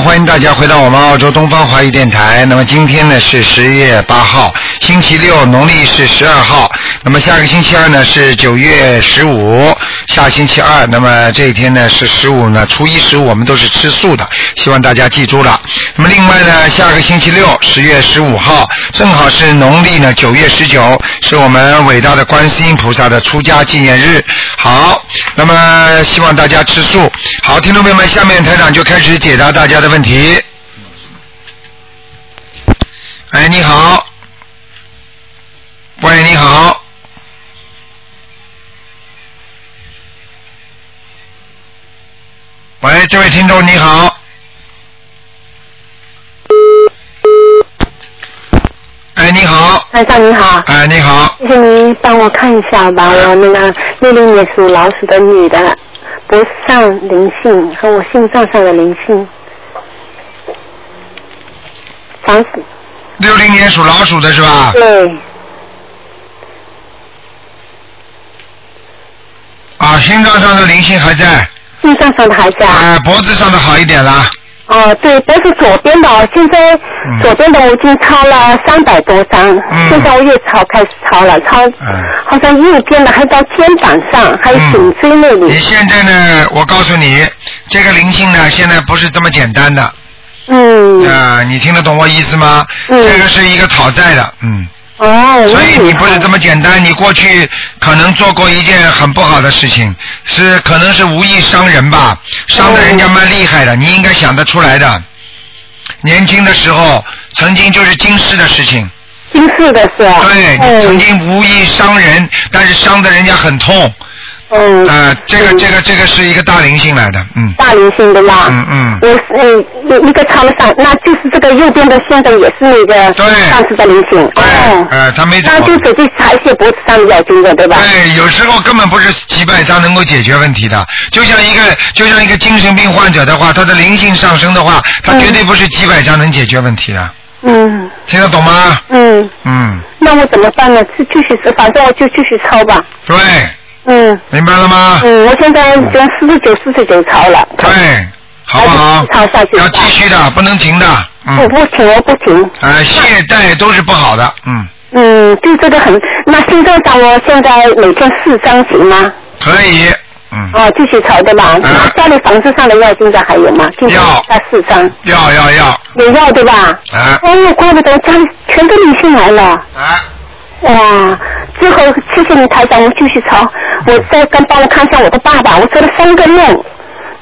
欢迎大家回到我们澳洲东方华语电台。那么今天呢是十月八号，星期六，农历是十二号。那么下个星期二呢是九月十五，下星期二。那么这一天呢是十五呢，初一十五我们都是吃素的，希望大家记住了。那么另外呢，下个星期六，十月十五号，正好是农历呢九月十九，是我们伟大的观世音菩萨的出家纪念日。好，那么希望大家吃素。好，听众朋友们，下面台长就开始解答大家的问题。哎，你好。这位听众你好。哎，你好。台长你好，哎，你好。谢谢您帮我看一下吧，我那个六零年属老鼠的女的，脖子上灵性和我心脏上的灵性，房子六零年属老鼠的是吧？对，啊，心脏上的灵性还在，心脏上的还是啊。啊，脖子上的好一点啦。哦，对，都是左边的，哦，现在嗯左边的我已经抄了三百多张，嗯现在我又抄开始抄了，抄嗯好像右边的还到肩膀上，还有嗯颈椎那里。你现在呢？我告诉你，这个灵性呢，现在不是这么简单的。嗯，啊，你听得懂我意思吗？嗯这个是一个讨债的，嗯。哦，所以你不是这么么简单，你过去可能做过一件很不好的事情，是可能是无意伤人吧，伤的人家蛮厉害的，你应该想得出来的。年轻的时候，曾经就是惊世的事情，惊世的是吧？对，你曾经无意伤人，但是伤的人家很痛，嗯，啊，这个嗯这个这个是一个大灵性来的，嗯大灵性的啦。嗯嗯，我是嗯一一个抄了上，那就是这个右边的现在也是那个对上次的灵性。对，哦，呃，他没走那。就直接还写脖子上的要经的，对吧？对，有时候根本不是几百张能够解决问题的。就像一个就像一个精神病患者的话，他的灵性上升的话，他嗯绝对不是几百张能解决问题的。嗯听得懂吗？嗯，嗯，那我怎么办呢？是继续是，反正我就继续抄吧。对，嗯明白了吗？嗯，我现在已经四十九、四十九抄了。对，好不好？抄下去吧要继续的，不能停的。不嗯，不停，我不停。呃，懈怠都是不好的。嗯，嗯，就这个很。那心脏上我现在每天四张行吗？可以。嗯，哦，继续抄对吧？家里房子上的药现在还有吗？要加四张，要要要，有要对吧？啊哎，怪不得家里全都理性来了。啊，哇！最后谢谢你台长，我继续抄。我再跟帮我看一下我的爸爸，我做了三个梦。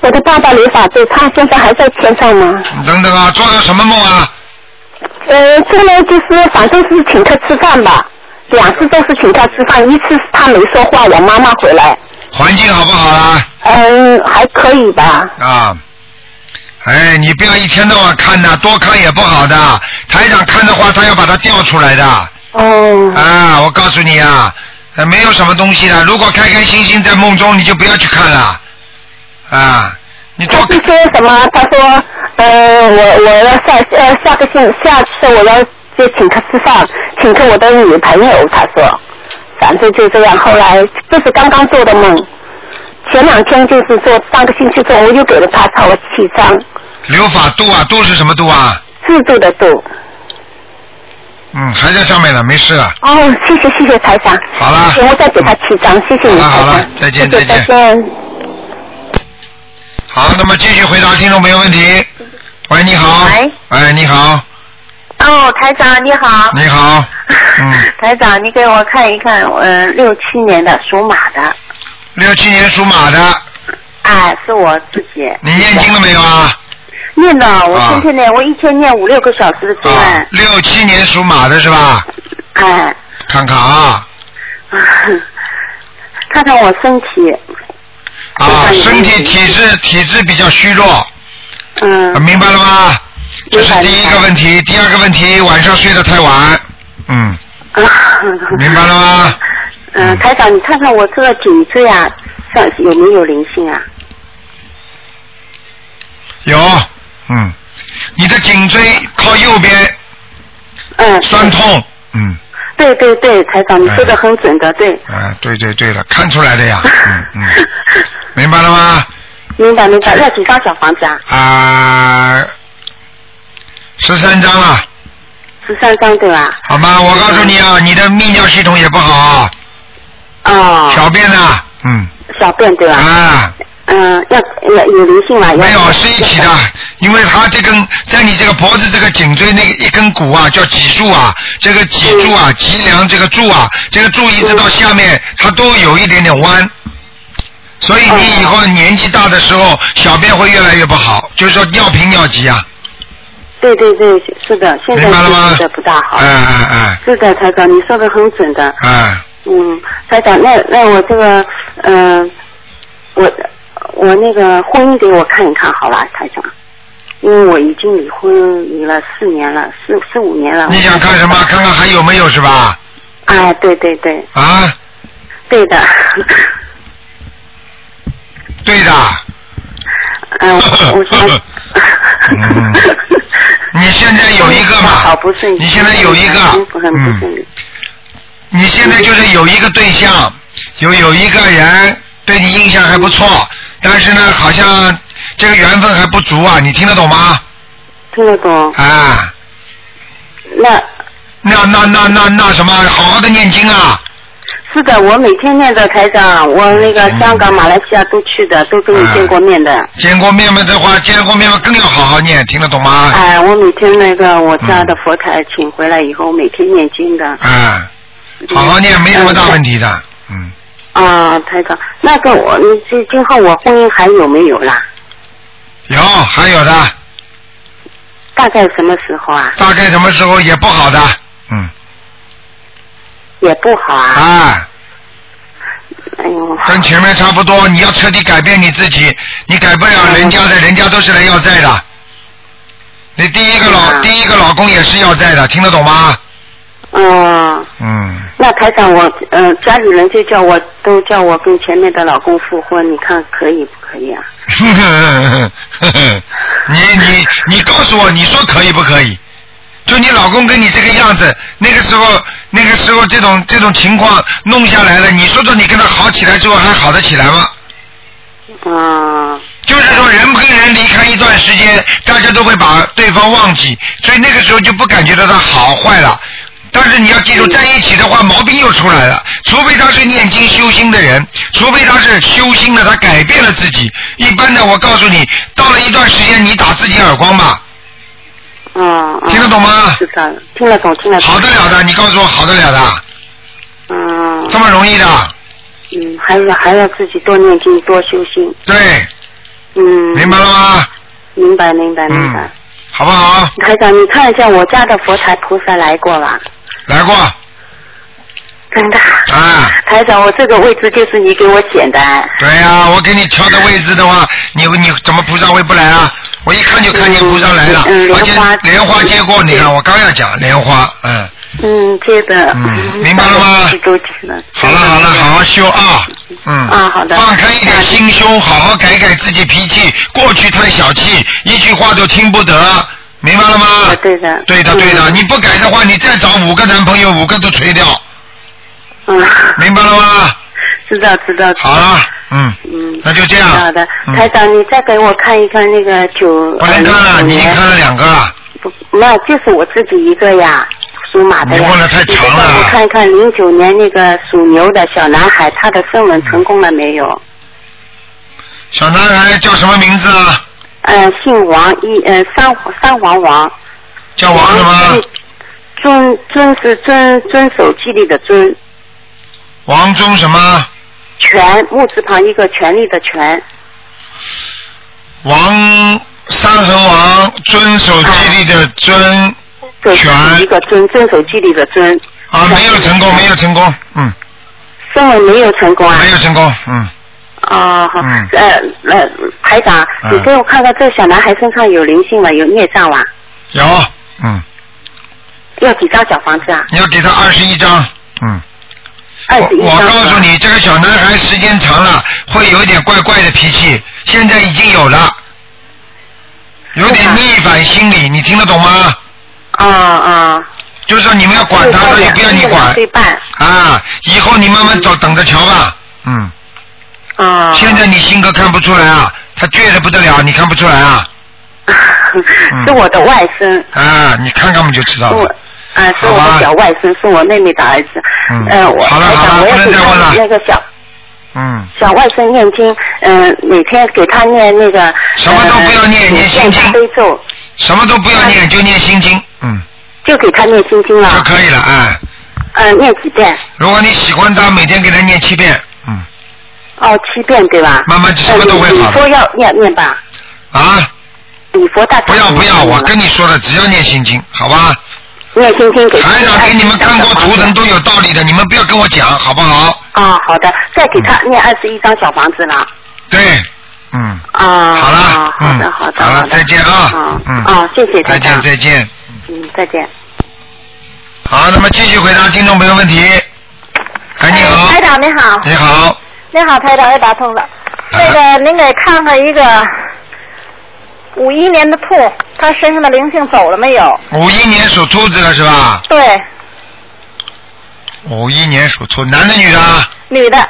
我的爸爸没法对他现在还在天上吗？等等啊，做了什么梦啊？呃，这个呢就是反正是请客吃饭吧，两次都是请他吃饭，一次是他没说话，我妈妈回来，环境好不好啊？嗯，还可以吧。啊，哎，你不要一天到晚看呐，多看也不好的。台长看的话，他要把它调出来的。哦，啊，我告诉你啊，呃没有什么东西的。如果开开心心在梦中，你就不要去看了。啊，你多他是说什么？他说，呃，我我要下呃下个星下次我要就请客吃饭，请客我的女朋友。他说，反正就这样。后来这是刚刚做的梦，前两天就是做上个星期做，我又给了他抄了七张，留法度啊，度是什么度啊？制度的度。嗯，还在上面呢，没事了。哦，谢谢谢谢台长。好了我再给他七张，谢谢你台长。好了再见再见。好，那么继续回答听众朋友问题。喂，你好。喂。哎，你好，哦，台长你好。你好。嗯，台长，你给我看一看，呃，六七年的属马的，六七年属马的，哎，是我自己。你念经了没有啊？念的，我啊天天念，我一天念五六个小时的经啊，，六七年属马的是吧？哎，看看啊，看看我身体，啊，身体体质体质比较虚弱，啊嗯，明白了吗？这是第一个问题，第二个问题，晚上睡得太晚，嗯，明白了吗？嗯，台长，你看看我这个颈椎啊，上有没有灵性啊？有，嗯，你的颈椎靠右边。嗯，酸痛，嗯，对对对，台长，你说的很准的，对。啊，对对对了，看出来的呀，嗯嗯，明白了吗？明白明白，要几张小房子啊？啊，十三张了，十三张对吧？好吗？我告诉你啊，你的泌尿系统也不好啊，哦，小便呢，嗯，小便对吧？啊，嗯，要有有灵性吗？要没有是一起的，因为他这根在你这个脖子这个颈椎那个一根骨啊，叫脊柱啊，这个脊柱啊，脊梁这个柱啊，这个柱一直到下面，它都有一点点弯。所以你以后年纪大的时候，小便会越来越不好，就是说尿频尿急啊，对对对，是的，现在不大好。嗯嗯嗯是的，台长，你说的很准的。嗯，嗯，台长，那那我这个，嗯、我我那个婚姻给我看一看好了，台长，因为我已经离婚离了四年了，四四五年了。你想看什么？看看还有没有是吧？哎，对对对，啊，对的。对的，嗯，我我想。嗯你现在有一个嘛好不顺利。你现在有一个很不很不顺利。你现在就是有一个对象，有有一个人对你印象还不错，但是呢，好像这个缘分还不足啊，你听得懂吗？听得懂？啊，那那那那那那什么，好好的念经啊，是的，我每天念的台长，我那个香港、马来西亚都去的，都跟你见过面的。见过面嘛的话，见过面嘛更要好好念，听得懂吗？哎，我每天那个我家的佛台请回来以后，每天念经的。啊，好好念，没什么大问题的，嗯，啊，台长，那个我，你这今后我婚姻还有没有啦？有还有的，大概什么时候啊？大概什么时候也不好的，嗯，也不好啊。啊。哎呦。跟前面差不多，你要彻底改变你自己，你改不了人家的，人家都是来要债的。你第一个老、啊第一个老公也是要债的，听得懂吗？嗯，嗯，那台长我，嗯、家里人就叫我都叫我跟前面的老公复婚，你看可以不可以啊？你你你告诉我，你说可以不可以？就你老公跟你这个样子，那个时候那个时候这种这种情况弄下来了，你说说你跟他好起来之后还好得起来吗？嗯，就是说，人跟人离开一段时间，大家都会把对方忘记，所以那个时候就不感觉到他好坏了。但是你要记住，在一起的话，毛病又出来了。除非他是念经修心的人，除非他是修心的，他改变了自己。一般的，我告诉你，到了一段时间，你打自己耳光吧，嗯，嗯听得懂吗知道了，听得懂，听得懂。好得了的。你告诉我，好得了的，嗯这么容易的，嗯，还要还要自己多念经，多修心。对，嗯，明白了吗？明白，明白，明白。嗯，好不好？台长，你看一下我家的佛台菩萨来过吧？来过真的。啊。台长，我这个位置就是你给我选的。对呀、我给你挑的位置的话，你你怎么菩萨会不来啊？我一看就看见菩萨来了，嗯嗯而且莲花接过，你看我刚要讲莲花，嗯，嗯，接的。嗯明白了吗。好了好了，好好修啊，嗯，啊好的放开一点心胸，好好改改自己脾气，过去太小气，一句话都听不得，明白了吗？啊对的对的对的，嗯你不改的话，你再找五个男朋友，五个都吹掉，嗯，明白了吗？知道知道。知道好了，嗯，嗯，那就这样好的，嗯台长，你再给我看一看那个九。不能看了，呃你已经看了两个了。不，那就是我自己一个呀，属马的呀。你问的太长了我看一看零九年那个属牛的小男孩，他的声纹成功了没有？小男孩叫什么名字啊？呃，姓王，一呃三三王王。叫王什么是？遵遵是遵遵守纪律的遵，王忠什么？权木字旁一个权力的权。王三横王，遵守纪律的遵。对，权是一个遵遵守纪律的遵。啊，没有成功，没有成功，嗯，声纹没有成功啊。没有成功，嗯，哦，好，嗯呃呃，台长，嗯你给我看看这小男孩身上有灵性吗？有孽障吗？有，嗯，要几张小房子啊？你要给他二十一张，嗯。我二十一张。我告诉你，这个小男孩时间长了会有一点怪怪的脾气，现在已经有了，有点逆反心理，你听得懂吗？啊啊。就是说你们要管他他，也不要你管。啊！以后你慢慢走，等着瞧吧。嗯，啊。现在你性格看不出来啊，他倔得不得了，你看不出来啊？是我的外甥，啊，你看看我们就知道了。啊，是我的小外甥，是我妹妹的儿子。嗯呃，我好了好了不能我也给再问了他那个小嗯，小外甥念经，嗯、每天给他念那个什么都不要念呃念心经大悲咒，什么都不要念，就念心经，嗯，就给他念心经了就。可以了啊。嗯、念几遍？如果你喜欢他，每天给他念七遍，嗯，哦，七遍对吧？慢慢什么都会好的。呃礼佛要念念吧？啊，礼佛大不要不要，我跟你说了，只要念心经，好吧？念心经给他台长给你们看过图腾都有道理的，你们不要跟我讲，好不好？啊，好的，再给他念二十一张小房子了。对，嗯，啊，好了。啊好的嗯。好的，好了再见啊。啊嗯。啊，谢谢再见，再见。嗯，再见。好，那么继续回答听众朋友问题。哎，你好，台长你好，你好，你好，台长又打通了。啊那个，您给看看一个五一年的兔，它身上的灵性走了没有？五一年属兔子的是吧？对，五一年属兔，男的女的啊？女的。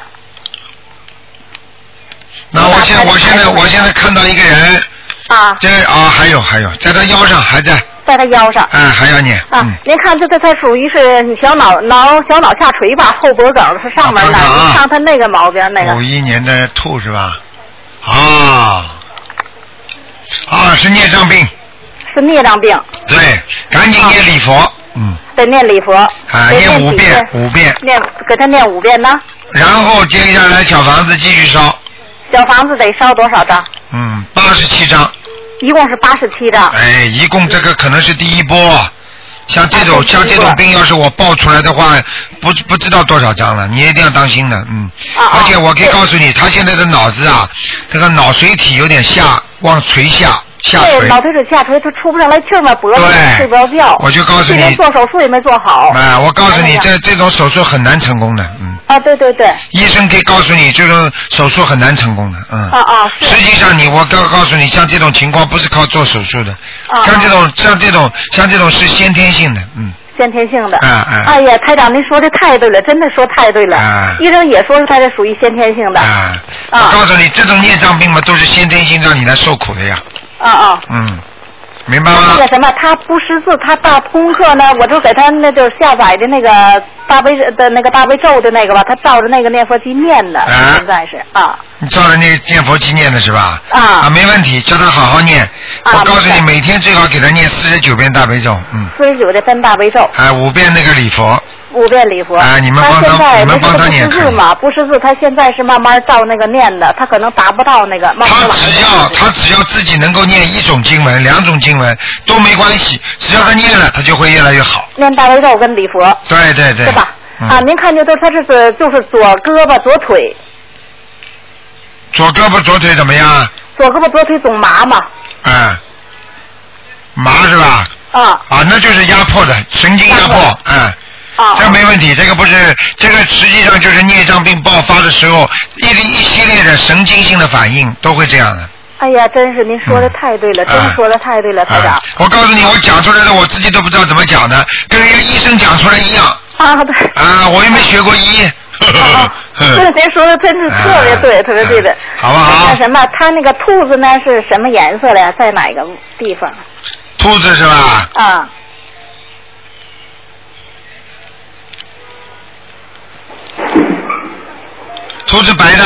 那我现我现在我现在看到一个人，啊，这啊还有还有，在他腰上还在，在他腰上。嗯还要念，啊嗯，，您看这这他属于是小脑脑小脑下垂吧，后脖梗是上面的，您看它那个毛病那个。五一年的兔是吧？啊啊是孽障病，是孽障病，对，赶紧念礼佛，嗯，得念礼佛。啊念五遍，五遍，念给他念五遍呢。然后接下来小房子继续烧，小房子得烧多少张？嗯，八十七张，一共是八十七的。哎，一共这个可能是第一波，像这种像这种病，要是我爆出来的话，不不知道多少张了，你一定要当心的，嗯。啊啊而且我可以告诉你，他现在的脑子啊，这个脑髓体有点下往垂下下对，垂。脑袋是下垂，他出不上来气儿嘛，脖子睡不着觉。我就告诉你这边做手术也没做好。哎，我告诉你，这这种手术很难成功的，嗯。啊，对对对，医生可以告诉你，这种手术很难成功的，嗯。啊啊是实际上你，我告告诉你，像这种情况不是靠做手术的，啊像这种像这种像这种是先天性的，嗯。先天性的。啊啊哎呀，台长，您说的太对了，真的说太对了。啊医生也说他这属于先天性的。啊，我啊告诉你，这种孽障病嘛，都是先天性让你来受苦的呀，啊啊。嗯，明白吗那个？什么，他不识字，他大功课呢，我就给他那就是下载的那个大悲的那个大悲咒的那个吧，他照着那个念佛机念的，啊现在是啊你照着那个念佛机念的是吧？啊啊，没问题，叫他好好念。啊我告诉你，每天最好给他念四十九遍大悲咒，嗯，四十九的真大悲咒，哎，五遍那个礼佛，五遍礼佛。啊你们帮他现在你们帮他不识字嘛，不识字，他现在是慢慢照那个念的，他可能达不到那个。慢慢他只要他只要自己能够念一种经文、两种经文都没关系，只要他念了，他就会越来越好。念大悲咒跟礼佛，对对对，是吧？嗯啊，您看见都他这是就是左胳膊左腿，左胳膊左腿怎么样？左胳膊左腿总麻嘛，嗯，麻是吧？啊啊，那就是压迫的神经压迫压迫，嗯。啊。这没问题，这个不是，这个实际上就是孽障病爆发的时候，一一系列的神经性的反应都会这样的。哎呀，真是您说的太对了，嗯真说的太对了，台长啊。我告诉你，我讲出来的我自己都不知道怎么讲的，跟人家医生讲出来一样。啊，对。啊，我又没学过医。啊，这您说的真是特别对，啊特别对的。好不好那什么，它那个兔子呢是什么颜色的呀？在哪个地方？兔子是吧？啊，兔子白的，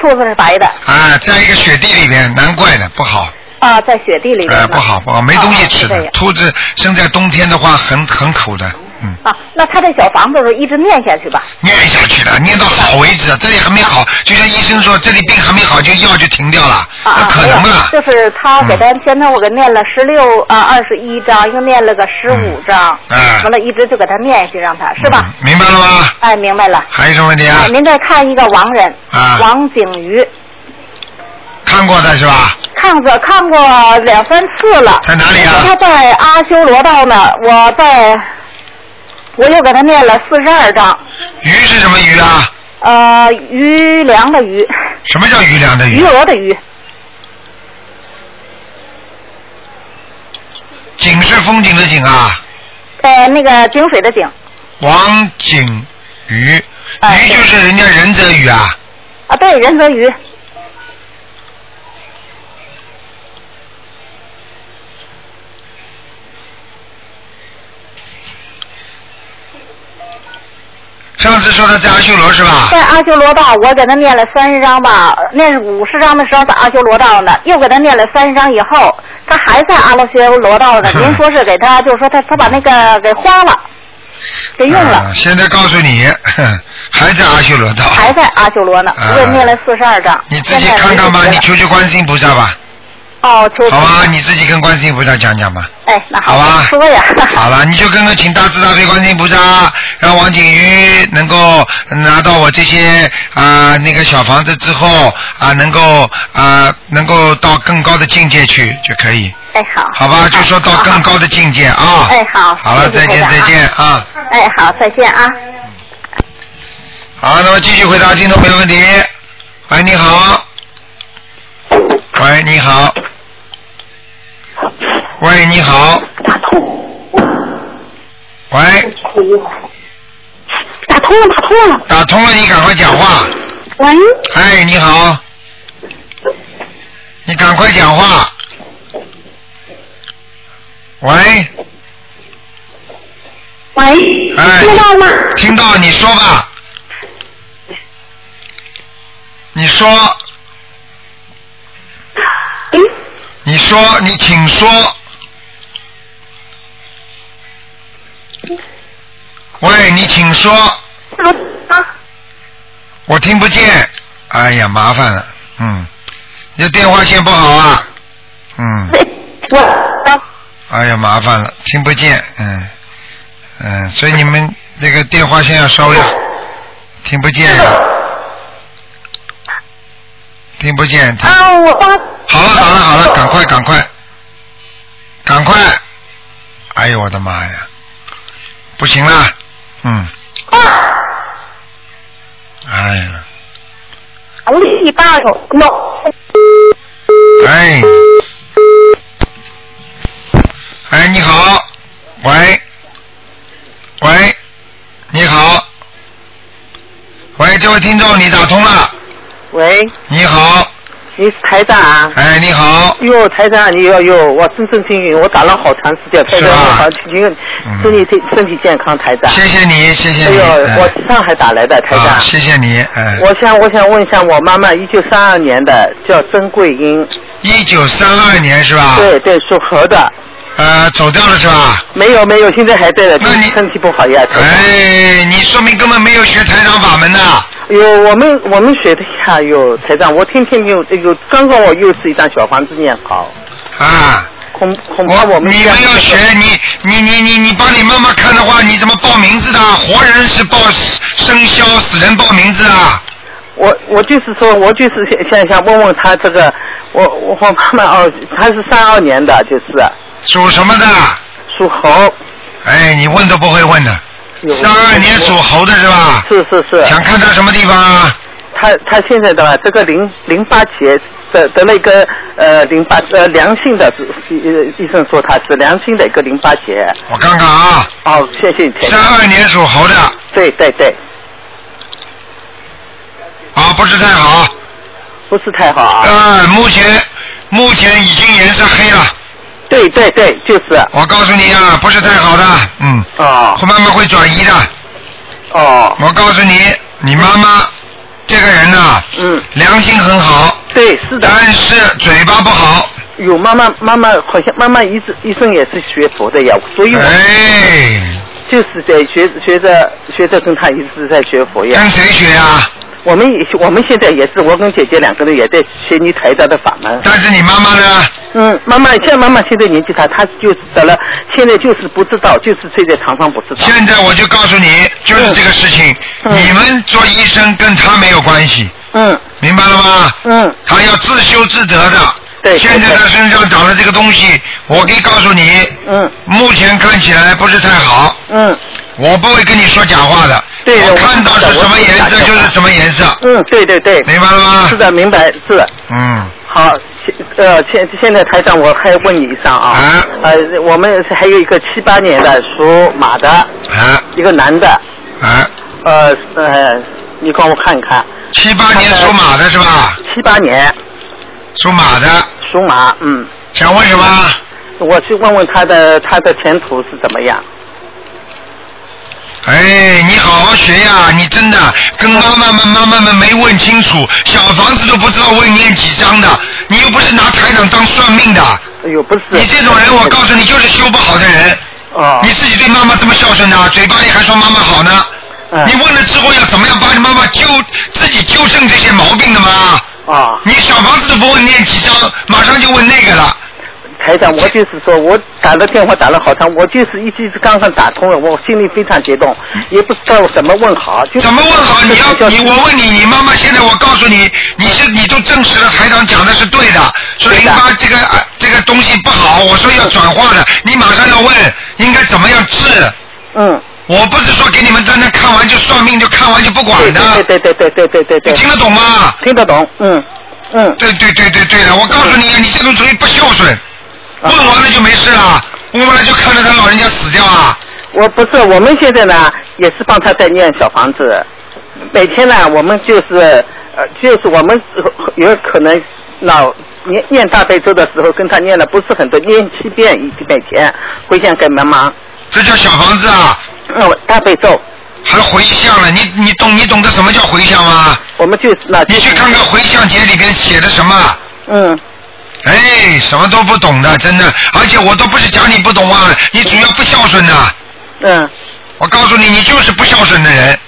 兔子是白的。啊，在一个雪地里边，难怪的，不好，啊，在雪地里边呃，不好不好，没东西吃的。兔子生在冬天的话，很很苦的，嗯。啊，那他这小房子是一直念下去吧？念下去了，念到好为止，这里还没好，就像医生说，这里病还没好，就药就停掉了，啊可能吗？没有就是他给他现在我给念了十六啊二十一章，又念了个十五章，嗯哎完了一直就给他念下去，让他是吧？嗯明白了吗？哎，明白了。还有什么问题啊哎，？您再看一个亡人，啊王景瑜，看过的是吧？看过看过两三次了。在哪里啊他在阿修罗道呢，我在，我又给他念了四十二章。鱼是什么鱼啊？呃，余粮的余，什么叫余粮的余余？额的余，景是风景的景啊，呃，那个井水的井，王景鱼，哎鱼就是人家仁泽鱼啊。啊，对，仁泽鱼，次说他在阿修罗是吧？在阿修罗道，我给他念了三十章吧，念五十章的时候在阿修罗道呢，又给他念了三十章以后，他还在阿修罗道呢。您说是给他，就是说他他把那个给花了，给用了，啊现在告诉你，还在阿修罗道。还在阿修罗呢。啊我给念了四十二章。你自己看看吧，你求求观世音菩萨吧，哦，求好吧？你自己跟观世音菩萨讲讲吧。哎，那好吧，说呀。好了，你就跟个请大慈大悲观世音菩萨，让王景瑜能够拿到我这些啊、那个小房子之后啊、能够啊、能够到更高的境界去就可以，哎，好。好吧？就说到更高的境界啊。哎，好。好了，再见再见啊。哎，好，再见啊。好，那么继续回答听众朋友问题。喂，你好。喂，你好。喂，你好。喂，打通了，打通了。打通了，你赶快讲话。喂，哎，你好，你赶快讲话。喂，喂，哎，听到吗？听到，你说吧。你说，嗯，你说，你请说。喂，你请说，我听不见。哎呀，麻烦了，嗯，你的电话线不好啊，嗯。我啊，哎呀，麻烦了，听不见，嗯，嗯，所以你们那个电话线要稍微听不见。呀，听不见，他啊，我啊，好了好了好了，赶快赶快，赶快！哎呦我的妈呀，不行了，嗯，哎呀，我礼拜有 no，哎，哎，你好，喂，喂，你好，喂，这位听众，你打通了，喂，你好，你是台长啊？哎，你好，哟，台长，你哟哟，我真正幸运，我打了好长时间，台长，是吧我好幸运嗯，祝你身身体健康，台长。谢谢你，谢谢你，哎呦，哎我上海打来的，台长。啊，谢谢你，哎，我想，我想问一下，我妈妈一九三二年的，叫曾桂英，一九三二年是吧？对对，属猴的，呃，走掉了是吧？没有没有，现在还在的，那你身体不好呀。哎，你说明根本没有学台长法门呐。有我们我们学的呀，有台长，我天天有这个，刚刚我又是一张小房子念好，啊，恐恐怕我们你这样们要学，你你你你你帮你妈妈看的话，你怎么报名字的？活人是报生肖，死人报名字啊？我我就是说，我就是想想想问问他这个，我我我妈妈哦，她是三二年的，就是属什么的？属猴。哎，你问都不会问的。有三二年属猴的是吧？是是是。想看他什么地方啊？他他现在的这个淋淋巴结得得了一个呃淋巴呃良性的，是呃医生说他是良性的一个淋巴结。我看看啊，哦，谢谢你三长。二年属猴的，对对对，啊，不是太好。不是太好啊。呃，目前目前已经颜色黑了。对对对，就是。我告诉你啊，不是太好的，嗯，哦会慢慢会转移的。哦，我告诉你，你妈妈这个人呐、嗯，良心很好，对是的。但是嘴巴不好。有妈妈妈妈好像妈妈一直一生也是学佛的呀，所以我哎，就是在学学着学着跟他一直在学佛呀。跟谁学啊？我们也我们现在也是，我跟姐姐两个人也在学你台长的法门。但是你妈妈呢？嗯，妈妈像妈妈现在年纪大，她就是得了，现在就是不知道，就是睡在床上不知道。现在我就告诉你，就是这个事情，嗯你们做医生跟他没有关系，嗯明白了吗？嗯，他要自修自得的。对现在他身上长的这个东西，我可以告诉你，嗯目前看起来不是太好。嗯我不会跟你说假话的。对我我看到是什么颜色就是什么颜色，嗯，对对对，明白了吗？是。的，明白是的。嗯，好，现呃，现现在台上，我还问你一下啊，啊呃，我们还有一个七八年的属马的，啊一个男的，啊，呃呃，你帮我看一看，七八年属马的是吧？七八年属马的，属马，嗯，想问什么？我去问问他的他的前途是怎么样？哎，你好好学呀！你真的跟妈妈们、妈妈们没问清楚，小房子都不知道问念几张的，你又不是拿台长当算命的，哎呦，不是。你这种人，我告诉你，就是修不好的人。哦。你自己对妈妈这么孝顺呢，嘴巴里还说妈妈好呢。嗯你问了之后要怎么样帮你妈妈纠自己纠正这些毛病的吗？啊，你小房子都不问念几张，马上就问那个了。台长，我就是说，我打了电话打了好长，我就是一直刚刚打通了，我心里非常激动，也不知道怎么问好。怎么问好？你要你我问你，你妈妈现在我告诉你，你是你都证实了台长讲的是对的，说零八这个这个东西不好，我说要转化的，你马上要问应该怎么样治。嗯，我不是说给你们在那看完就算命，就看完就不管的。对对对对对对对对。你听得懂吗？听得懂。嗯嗯。对对对对对的，我告诉你，你这种主意不孝顺。问完了就没事了，问完了就看着他老人家死掉啊。我不是，我们现在呢也是帮他在念小房子，每天呢我们就是呃就是我们有可能老念念大悲咒的时候跟他念了不是很多，念七遍一每天回向给妈妈。这叫小房子啊？嗯，大悲咒。还回向了，你你懂你懂得什么叫回向吗？我们就是那。你去看看回向节里边写的什么。嗯。哎，什么都不懂的，真的，而且我都不是讲你不懂啊，你主要不孝顺呐。嗯。我告诉你，你就是不孝顺的人。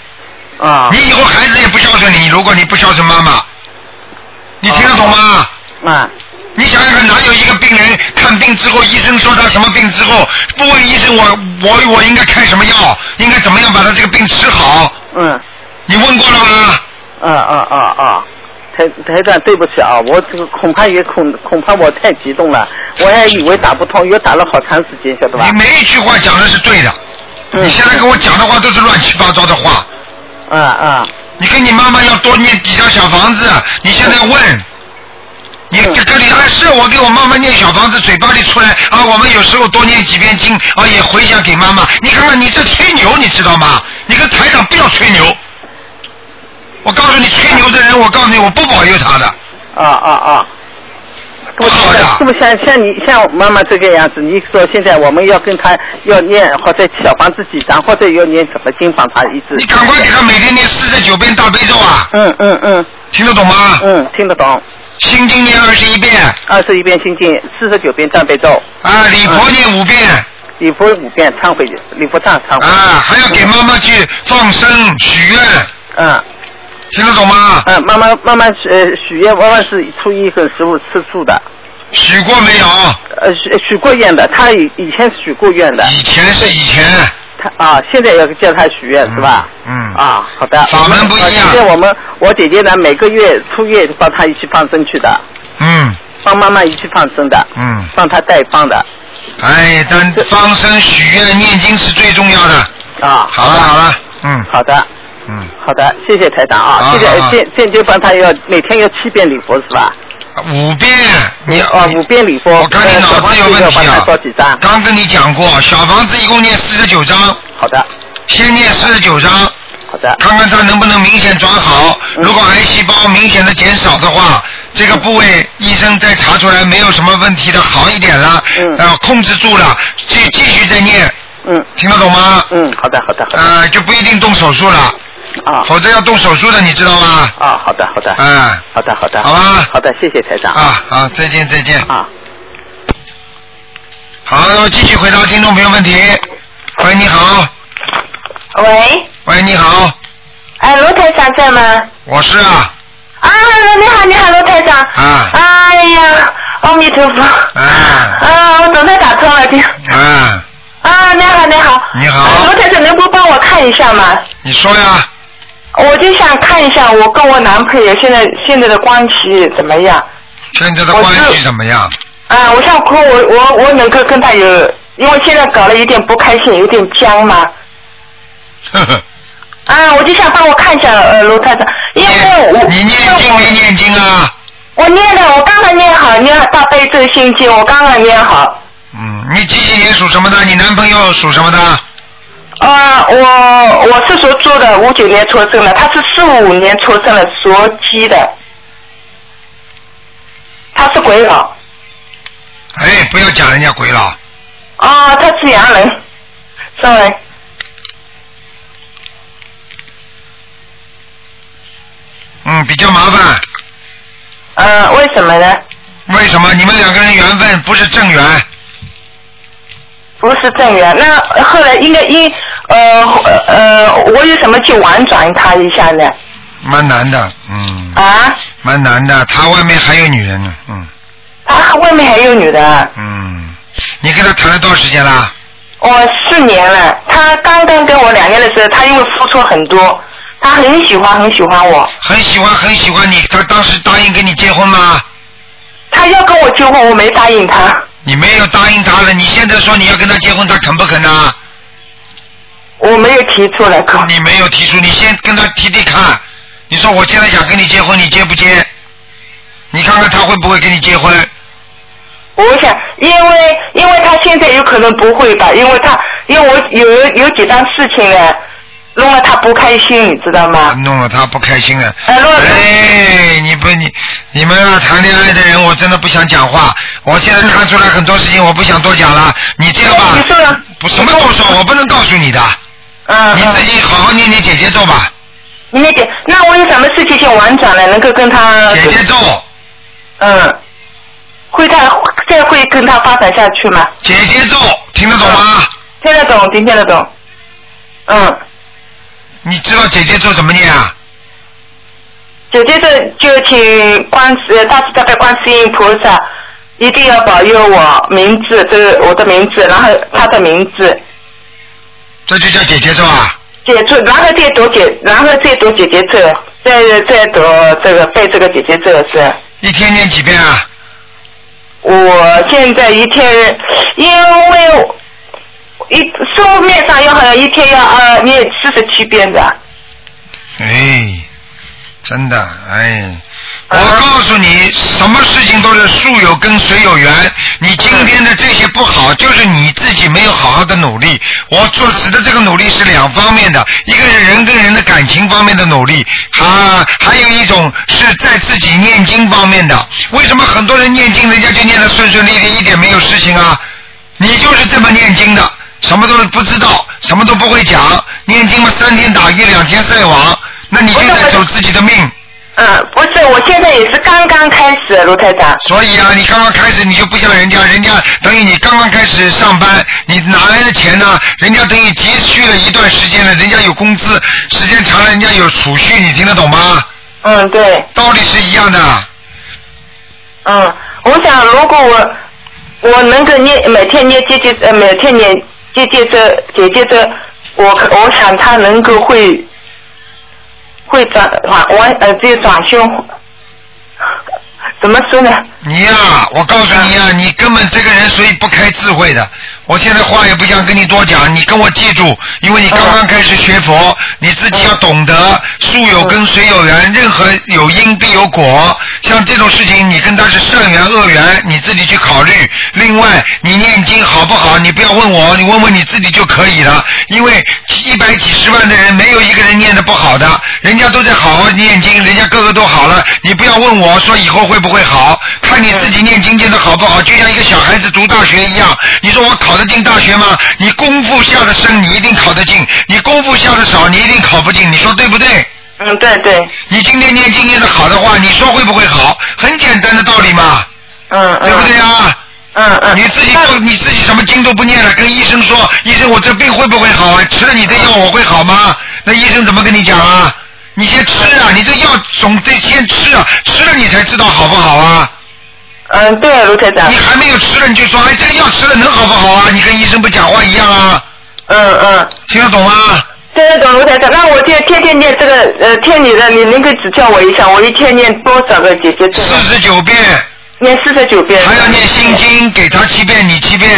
啊。你以后孩子也不孝顺你，如果你不孝顺妈妈，你听得懂吗？啊。你想想看，哪有一个病人看病之后，医生说他什么病之后，不问医生我我我应该开什么药，应该怎么样把他这个病治好？嗯。你问过了吗？啊啊啊啊！台台长，对不起啊，我这个恐怕也恐恐怕我太激动了，我还以为打不通，又打了好长时间，晓得吧？你每一句话讲的是对的，嗯你现在跟我讲的话都是乱七八糟的话。啊啊！你跟你妈妈要多念几张小房子，你现在问。你这个里还是我给我妈妈念小房子，嘴巴里出来啊，我们有时候多念几遍经啊，也回想给妈妈。你看看你这吹牛，你知道吗？你跟台长不要吹牛。我告诉你，吹牛的人，我告诉你，我不保佑他的。啊啊啊！不好的。是不是像像你像妈妈这个样子？你说现在我们要跟他要念或者小房子几张，或者要念什么经帮他一直。你赶快给他每天念四十九遍大悲咒啊！嗯嗯嗯。听得懂吗？嗯，听得懂。心经念二十一遍。二十一遍心经，四十九遍大悲咒。啊，礼佛念五遍。礼佛五遍，忏悔礼佛忏忏悔。啊，还要给妈妈去放生许愿。嗯。听得懂吗？嗯，妈妈妈妈呃许愿往往是初一跟十五吃素的。许过没有？呃，许许过愿的，他以以前许过愿的。以前是以前。他啊，现在要叫他许愿、是吧？嗯。啊，好的。法门不一样现在我们我姐姐呢，每个月初月帮她一起放生去的，嗯帮妈妈一起放生的，嗯。帮她代放的。哎，但放生许愿念经是最重要的。啊。好了好了，嗯。好的。嗯。好的，谢谢台长啊。好现在好现现在帮他要每天要七遍礼佛是吧？五遍，你啊五遍礼佛。我看你脑子有问题啊多几张。！刚跟你讲过，小房子一共念四十九章。好的。先念四十九章。好的。看看他能不能明显转好。如果癌细胞明显的减少的话，这个部位医生再查出来没有什么问题的好一点了，嗯呃，控制住了，继继续再念。嗯。听得懂吗？嗯，好的好的好的。呃，就不一定动手术了。啊。否则要动手术的，你知道吗？啊，好的好的。嗯。好的好的。好吧。好的，谢谢台长。啊，好，再见再见。啊。好，那么继续回答听众朋友问题。喂，你好。喂，喂，你好，哎，罗台长在吗？我是啊。啊，你好，你好，罗台长。啊。哎呀，阿弥陀佛。啊。啊，我总算打通了，听。啊，啊，你好，你好。你好啊罗台长，能不帮我看一下吗？你说呀。我就想看一下我跟我男朋友现在现在的关系怎么样。现在的关系怎么样？啊，我想看我我我能够跟他有，因为现在搞得有点不开心，有点僵嘛。呵呵。啊，我就想帮我看一下呃罗太太，因为我你念经没念经啊？我念了，我刚刚念好，念大悲咒心经，我刚刚念好。嗯，你几几年属什么的？你男朋友属什么的？啊，我我是说做的五九年出生的，他是四五年出生的，属鸡的，他是鬼佬。哎，不要讲人家鬼佬。啊，他是洋人，上来。嗯，比较麻烦。呃，为什么呢？为什么你们两个人缘分不是正缘？不是正缘，那后来应该因。呃呃，我有什么去婉转他一下呢？蛮难的，嗯。啊？蛮难的，他外面还有女人呢，嗯。他，外面还有女的？嗯。你跟他谈了多少时间啦？我四年了，他刚刚跟我两年的时候，他因为付出很多，他很喜欢很喜欢我。很喜欢很喜欢你，他当时答应跟你结婚吗？他要跟我结婚，我没答应他。你没有答应他了，你现在说你要跟他结婚，他肯不肯呢？我没有提出来过。你没有提出，你先跟他提提看。你说我现在想跟你结婚，你接不接？你看看他会不会跟你结婚？我想，因为因为他现在有可能不会吧，因为他因为我有有几桩事情呢，弄了他不开心，你知道吗？弄了他不开心了。哎，弄了。哎，你不你你们啊谈恋爱的人，我真的不想讲话。我现在看出来很多事情，我不想多讲了。你这样吧，你说了不什么都说，我不能告诉你的。嗯。你自己好好念念姐姐咒吧。你那点，那我有什么事情想婉转呢？能够跟他姐姐咒，嗯，会他再会跟他发展下去吗？姐姐咒，听得懂吗？听得懂，听得懂。嗯，你知道姐姐咒怎么念啊？姐姐这就请观世大慈大悲观世音菩萨一定要保佑我名字，这是我的名字，然后他的名字，这就叫姐姐咒啊？解咒，然后再读解，然后再读姐姐咒，再再读这个背这个姐姐咒是。一天念几遍啊？我现在一天，因为一书面上要好像一天要呃念四十七遍的。哎，真的，哎，我告诉你，什么事情都是树有根，水有源。你今天的这些不好，就是你自己没有好好的努力。我做指的这个努力是两方面的，一个是人跟人的感情方面的努力，啊，还有一种是在自己念经方面的。为什么很多人念经，人家就念得顺顺利利，一点没有事情啊？你就是这么念经的，什么都不知道，什么都不会讲，念经嘛三天打鱼两天晒网，那你就在走自己的命。嗯，不是，我现在也是刚刚开始，卢台长。所以啊，你刚刚开始你就不像人家，人家等于你刚刚开始上班，你哪来的钱呢？人家等于积蓄了一段时间了，人家有工资，时间长了人家有储蓄，你听得懂吗？嗯，对。道理是一样的。嗯，我想如果我我能够念每天念姐姐呃每天念姐姐这姐姐这，我我想他能够会会转转完呃这个转胸，怎么说呢？你呀、我告诉你呀、你根本这个人所以不开智慧的。我现在话也不想跟你多讲，你跟我记住，因为你刚刚开始学佛，你自己要懂得树有根水有源，任何有因必有果。像这种事情，你跟他是善缘恶缘，你自己去考虑。另外，你念经好不好？你不要问我，你问问你自己就可以了。因为一百几十万的人，没有一个人念的不好的，人家都在好好念经，人家个个都好了。你不要问我说以后会不会好，看你自己念经念的好不好。就像一个小孩子读大学一样，你说我考得进大学吗？你功夫下的深，你一定考得进；你功夫下的少，你一定考不进。你说对不对？嗯，对对。你今天念经念的好的话，你说会不会好？很简单的道理嘛，嗯嗯。对不对啊？嗯嗯。你自己不，你自己什么经都不念了，跟医生说，医生我这病会不会好啊？吃了你的药我会好吗？那医生怎么跟你讲啊？你先吃啊，你这药总得先吃啊，吃了你才知道好不好啊？嗯，对，卢台长。你还没有吃了你就说，哎，这个药吃了能好不好啊？你跟医生不讲话一样啊？嗯嗯。听得懂吗？听得懂卢台长，那我就天天念这个呃听你的，你能够指教我一下，我一天念多少个姐姐咒？四十九遍。念四十九遍。还要念心经，给他七遍，你七遍。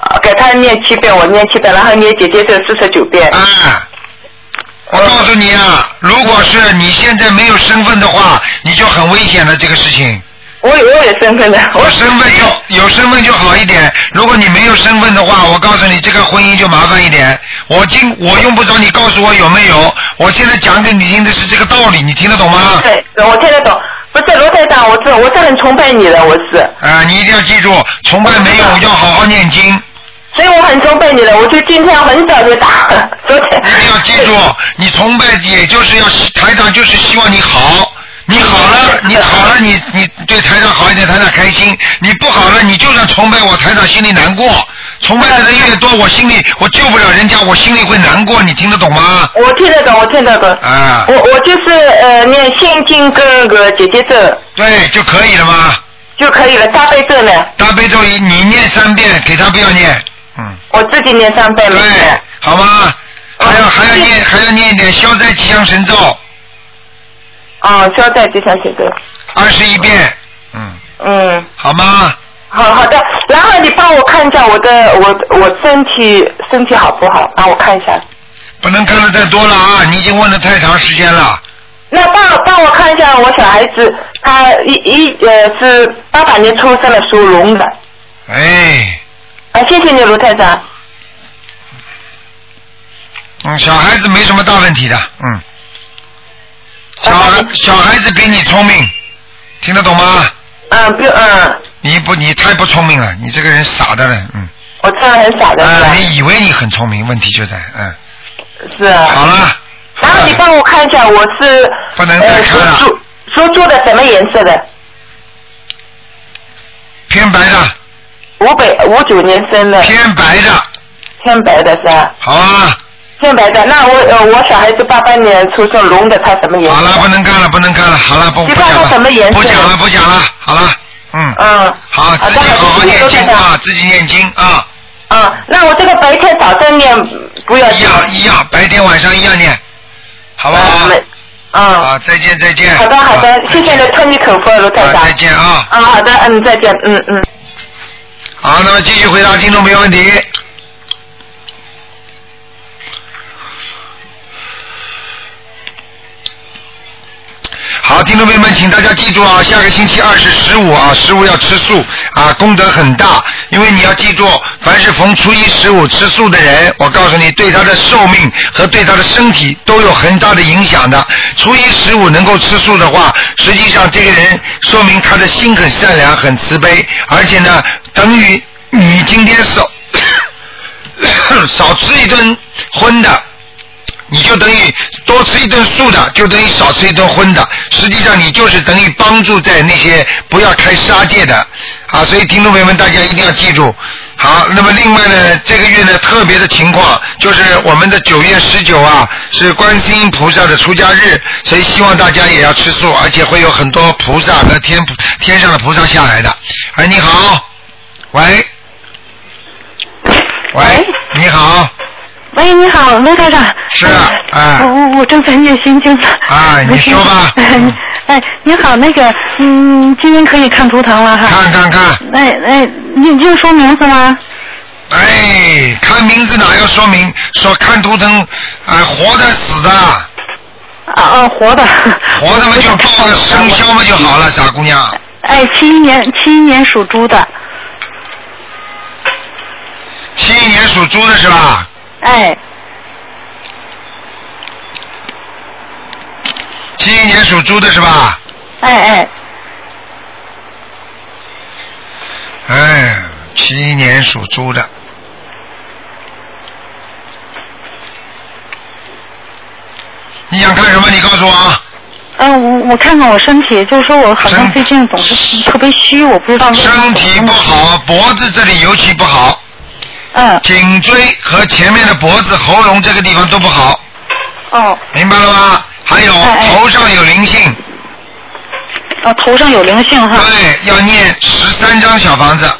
啊，给他念七遍，我念七遍，然后念姐姐咒四十九遍。啊。我告诉你啊，如果是你现在没有身份的话，你就很危险的这个事情。我有我有身份的。我身份就有身份就好一点。如果你没有身份的话，我告诉你，这个婚姻就麻烦一点。我今我用不着你告诉我有没有，我现在讲给你听的是这个道理，你听得懂吗？对，我听得懂。不是罗台长，我是我是很崇拜你的，我是。啊，你一定要记住，崇拜没有，要好好念经。所以我很崇拜你的，我就今天很早就打，昨天。一定要记住，你崇拜也就是要台长就是希望你好。你好了，你好了，你你对台长好一点，台长开心。你不好了，你就算崇拜我，台长心里难过。崇拜的人越多，我心里我救不了人家，我心里会难过。你听得懂吗？我听得懂，我听得懂。啊。我我就是呃念心经跟个姐姐咒。对，就可以了吗？就可以了，大悲咒呢？大悲咒你念三遍，给他不要念。嗯。我自己念三遍。对，好吗？还要还要念还要念一点消灾吉祥神咒。哦，消灾吉祥写对。二十一遍。嗯。嗯。好吗？好好的，然后你帮我看一下我的我我身体身体好不好？帮我看一下。不能看的太多了啊！你已经问了太长时间了。那帮帮我看一下我小孩子，他一一呃是八八年出生的，属龙的。哎。啊，谢谢你，卢太长。嗯，小孩子没什么大问题的，嗯。小孩小孩子比你聪明，听得懂吗？嗯，不嗯。你不，你太不聪明了，你这个人傻的了，嗯。我这样很傻的。啊，你以为你很聪明，问题就在，嗯。是啊。好了。然后你帮我看一下，我是不能再看了。属属猪的什么颜色的？偏白的。五百五九年生的。偏白的。偏白的是吧？好啊。偏白的，那我呃我小孩子八八年出生龙的，他什么颜色？好了，不能看了，不能看了，好了，不不讲了。什么颜色？不讲了，不讲了，好了，嗯。嗯。好，自己好好念经啊，自己念经啊。啊，那我这个白天早上念不要。一样一样，白天晚上一样念，好不好？嗯。好，再见再见。好的好的，谢谢你托你口福，卢台长。再见啊。啊，好的，嗯，再见，嗯嗯。好，那么继续回答听众没问题。好，听众朋友们，请大家记住啊，下个星期二是十五啊，十五要吃素啊，功德很大。因为你要记住，凡是逢初一十五吃素的人，我告诉你，对他的寿命和对他的身体都有很大的影响的。初一十五能够吃素的话，实际上这个人说明他的心很善良、很慈悲，而且呢，等于你今天少 少吃一顿荤的。你就等于多吃一顿素的，就等于少吃一顿荤的。实际上，你就是等于帮助在那些不要开杀戒的啊。所以，听众朋友们，大家一定要记住。好，那么另外呢，这个月呢特别的情况就是我们的九月十九啊是观世音菩萨的出家日，所以希望大家也要吃素，而且会有很多菩萨和天天上的菩萨下来的。哎，你好，喂，喂，你好。喂，你好，卢台长。是啊，哎。我我我正在念心经呢。啊，你说吧。哎，你好，那个，嗯，今天可以看图腾了哈。看看看。哎哎，你就说名字吗？哎，看名字哪要说明？说看图腾，哎，活的死的。啊啊，活的。活的嘛就报个生肖嘛就好了，傻姑娘。哎，七一年，七一年属猪的。七一年属猪的是吧？哎，七一年属猪的是吧？哎哎。哎，七一年属猪的。你想看什么？你告诉我啊。嗯，我我看看我身体，就是说我好像最近总是特别虚，我不知道为什么。身体不好，脖子这里尤其不好。嗯。颈椎和前面的脖子、喉咙这个地方都不好。哦。明白了吗？还有头上有灵性。哦，头上有灵性哈。对，要念十三张小房子。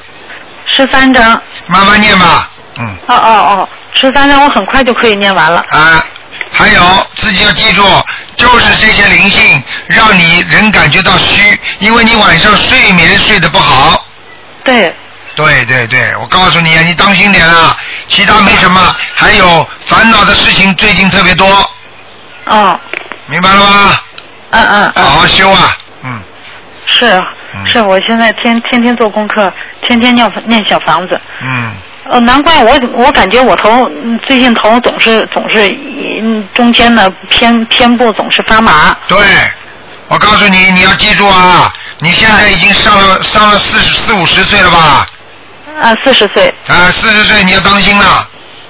十三张。慢慢念吧，嗯。哦哦哦，十三张我很快就可以念完了。啊，还有自己要记住，就是这些灵性让你人感觉到虚，因为你晚上睡眠睡得不好。对。对对对，我告诉你啊，你当心点啊，其他没什么，还有烦恼的事情最近特别多。哦。明白了吗？嗯嗯嗯。好好修啊，嗯。是是，我现在天天天做功课，天天念念小房子。嗯。呃，难怪我我感觉我头最近头总是总是嗯中间呢偏偏部总是发麻。对，我告诉你，你要记住啊，你现在已经上了上了四十四五十岁了吧？啊，四十岁。啊，四十岁你要当心了，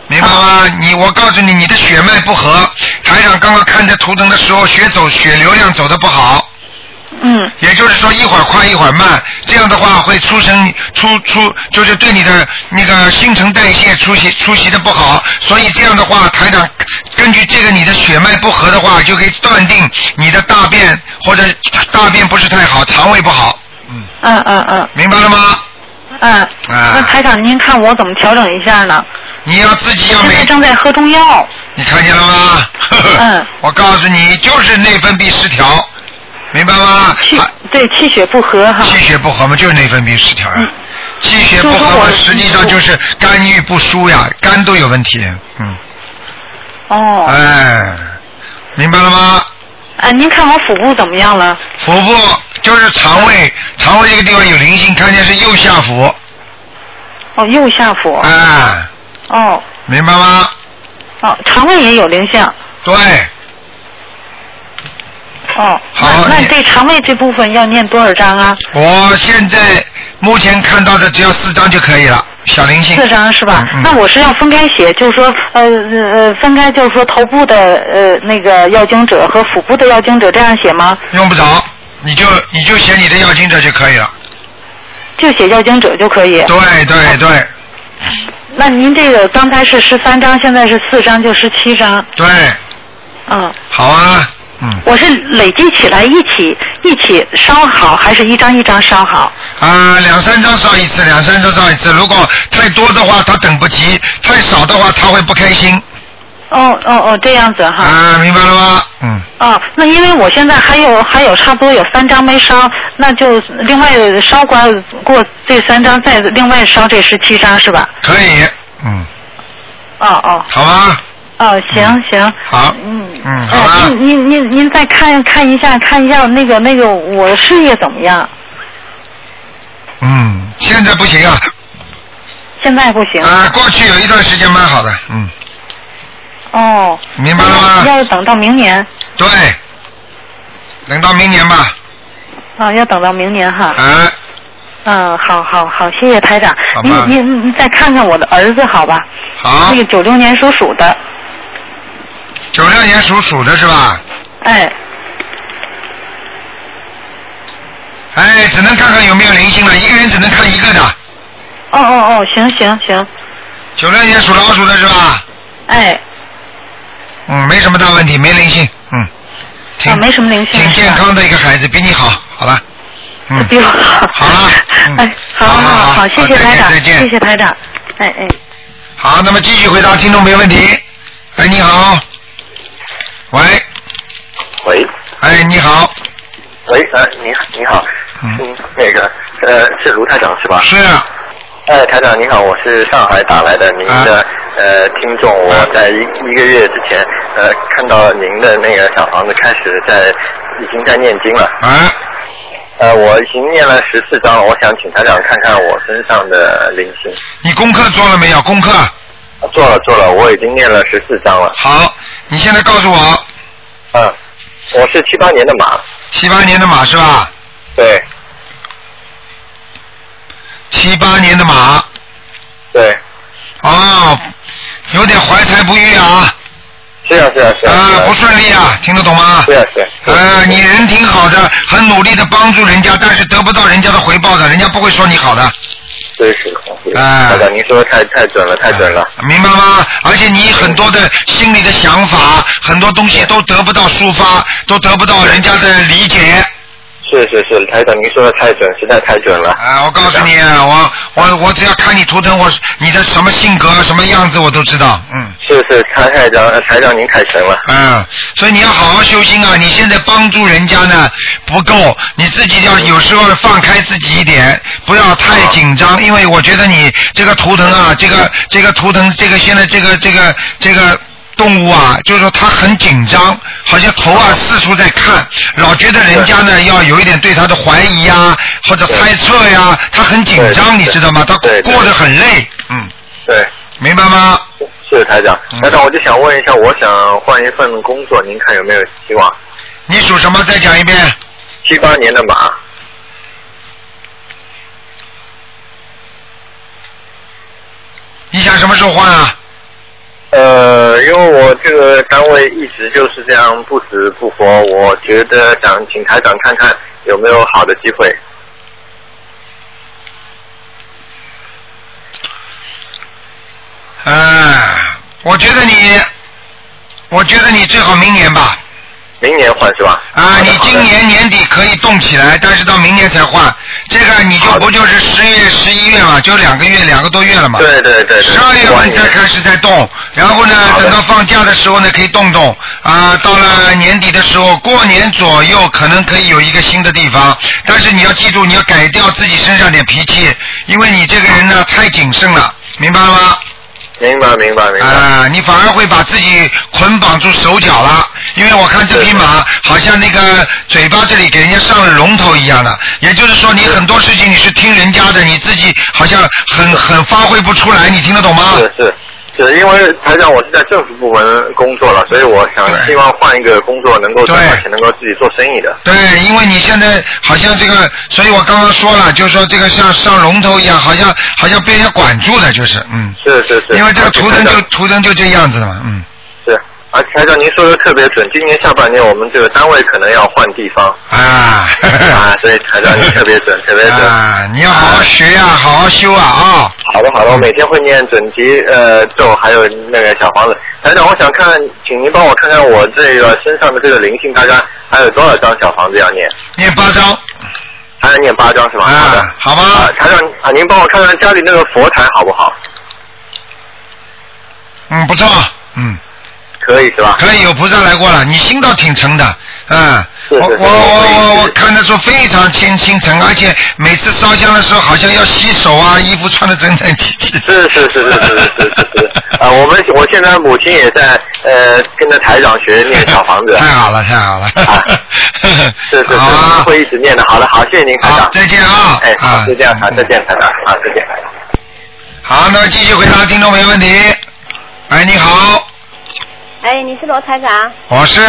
明白吗？你我告诉你，你的血脉不和。台长刚刚看着图腾的时候，血走血流量走的不好。嗯。也就是说，一会儿快一会儿慢，这样的话会出生出出，就是对你的那个新陈代谢出席出席的不好。所以这样的话，台长根据这个你的血脉不和的话，就可以断定你的大便或者大便不是太好，肠胃不好，嗯嗯嗯。明白了吗？嗯。啊那台长，您看我怎么调整一下呢？你要自己要现在，正在喝中药。你看见了吗？嗯。我告诉你，就是内分泌失调，明白吗？气对气血不和哈。气血不和嘛，就是内分泌失调呀。气血不和，实际上就是肝郁不舒呀，肝都有问题。嗯。哦。哎，明白了吗？啊，您看我腹部怎么样了？腹部就是肠胃，肠胃这个地方有灵性，看见是右下腹。哦，右下腹。啊，哦明白吗？哦，肠胃也有灵性。对，哦，好那那这肠胃这部分要念多少章啊？我现在目前看到的只要四张就可以了，小灵性。四张是吧？嗯嗯那我是要分开写，就是说，呃呃，分开就是说头部的呃那个要经者和腹部的要经者这样写吗？用不着，你就你就写你的要经者就可以了。就写要经者就可以。对对对那您这个刚才是十三张，现在是四张，就十七张。对，嗯，好啊，嗯我是累积起来一起一起烧好，还是一张一张烧好？啊，两三张烧一次，两三张烧一次。如果太多的话，他等不及；太少的话，他会不开心。哦哦哦，这样子哈。啊，明白了吗？嗯，哦，那因为我现在还有还有差不多有三张没烧，那就另外烧过过这三张，再另外烧这十七张是吧？可以，嗯，哦哦好吗？哦，行行。好，嗯嗯，您您您您再看看一下看一下那个那个我的事业怎么样？嗯，现在不行啊，现在不行。啊，过去有一段时间蛮好的，嗯，哦。明白了吗？要等到明年对，等到明年吧，啊，要等到明年哈。啊，嗯，好好好，谢谢台长您您您再看看我的儿子好吧？好那，个九六年属鼠的，九六年属鼠的是吧？哎，哎，只能看看有没有灵性了，一个人只能看一个的。哦哦哦，行行行，九六年属老鼠的是吧？哎，嗯，没什么大问题，没灵性，嗯，挺、啊，没什么灵性。挺健康的一个孩子，比你好，好了，嗯，比我好。好了 嗯。哎，好好好好好好，谢谢台长，再见谢谢台长，哎哎。好，那么继续回答听众没问题。哎，你好，喂，喂。哎，你好，喂，呃，你你好，嗯。嗯，那个呃是卢台长是吧？是啊，哎，台长你好，我是上海打来的您的、呃听众，我在一一个月之前呃看到您的那个小房子开始在已经在念经了，啊，呃我已经念了十四章，我想请台长看看我身上的灵性。你功课做了没有？功课做了做了，我已经念了十四章了。好，你现在告诉我，嗯，我是七八年的马，七八年的马是吧？对七八年的马，对，哦，有点怀才不遇啊，是啊是啊是啊。不顺利啊，听得懂吗？是啊是啊。呃，你人挺好的，很努力的帮助人家，但是得不到人家的回报的，人家不会说你好的，真是的。哎台长您说的太太准了太准了。明白吗？而且你很多的心里的想法，很多东西都得不到抒发，都得不到人家的理解。是是是，台长您说的太准，实在太准了。啊，我告诉你，我我我只要看你图腾，我你的什么性格、什么样子，我都知道。嗯。是是，台台长呃台长您太神了。嗯，所以你要好好修心啊！你现在帮助人家呢不够，你自己要有时候放开自己一点，不要太紧张，因为我觉得你这个图腾啊，这个这个图腾，这个现在这个这个这个动物啊，就是说它很紧张，好像头啊四处在看，老觉得人家呢要有一点对它的怀疑呀、或者猜测呀，它很紧张，你知道吗？他对对过得很累，嗯，对，明白吗？谢谢台长嗯。台长，我就想问一下，我想换一份工作，您看有没有希望？你属什么？再讲一遍。七八年的马，你想什么时候换啊？呃，因为我这个单位一直就是这样不死不活，我觉得想请台长看看有没有好的机会。哎，我觉得你，我觉得你最好明年吧。明年换是吧？啊，你今年年底可以动起来，但是到明年才换。这个你就不就是十月、十一月嘛，就两个月、两个多月了嘛。对对对对。十二月份再开始再动，然后呢，等到放假的时候呢，可以动动。啊，到了年底的时候，过年左右可能可以有一个新的地方，但是你要记住，你要改掉自己身上点脾气，因为你这个人呢太谨慎了，明白了吗？明白明白明白。啊，你反而会把自己捆绑住手脚了，因为我看这匹马好像那个嘴巴这里给人家上了龙头一样的，也就是说你很多事情你是听人家的，你自己好像很很发挥不出来，你听得懂吗？是是是，因为台长我是在政府部门工作了，所以我想希望换一个工作，能够赚到钱，能够自己做生意的。对，因为你现在好像这个，所以我刚刚说了，就是说这个像上龙头一样，好像好像被人家管住了，就是嗯。是是是。因为这个图腾就图腾就这样子的嘛，嗯。是，而台长您说的特别准，今年下半年我们这个单位可能要换地方。啊。啊，所以台长您特别准，特别准。啊，你要好好学呀，好好修啊啊！好的好的，我每天会念准提呃咒，还有那个小房子。台长，我想看，请您帮我看看我这个身上的这个灵性，大概还有多少张小房子要念？念八张。还要念八张是吧？啊，好的，好吧。啊，台长啊，您帮我看看家里那个佛台好不好？嗯，不错，嗯。可以是吧？可以，有菩萨来过了，你心倒挺诚的，嗯。我我我我我看他说非常清清晨，而且每次烧香的时候好像要洗手啊，衣服穿的整整齐齐。是是是是是是是是啊、我们我现在母亲也在呃跟着台长学念小房子。太好了太好了！啊，是 是是，啊、会一直念的。好的好，谢谢您台长。再见啊！哎，好，再见，再见台长，啊，再见。好，那继续回答听众朋友问题。哎，你好。哎，你是罗台长？我是。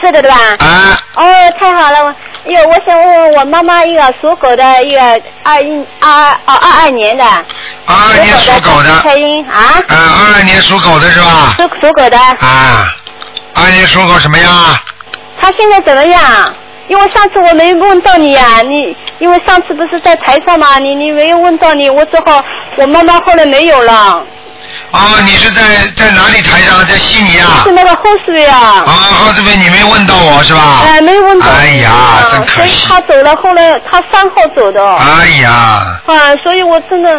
是的，对吧？啊。哦，太好了！哎呦，我想问问我妈妈一个属狗的，一个二一二哦二二年的。二二年属狗的。蔡英啊。啊，二二年属狗的是吧？属属狗的。啊，二年属狗什么样？他现在怎么样？因为上次我没问到你呀、你因为上次不是在台上嘛，你你没有问到你，我只好我妈妈后来没有了。啊，你是在在哪里台上？在悉尼啊？是那个霍士维啊。啊，霍士维你没问到我是吧？哎，没问到。哎呀，真可惜。所以他走了，后来他三号走的。哎呀。啊，所以我真的。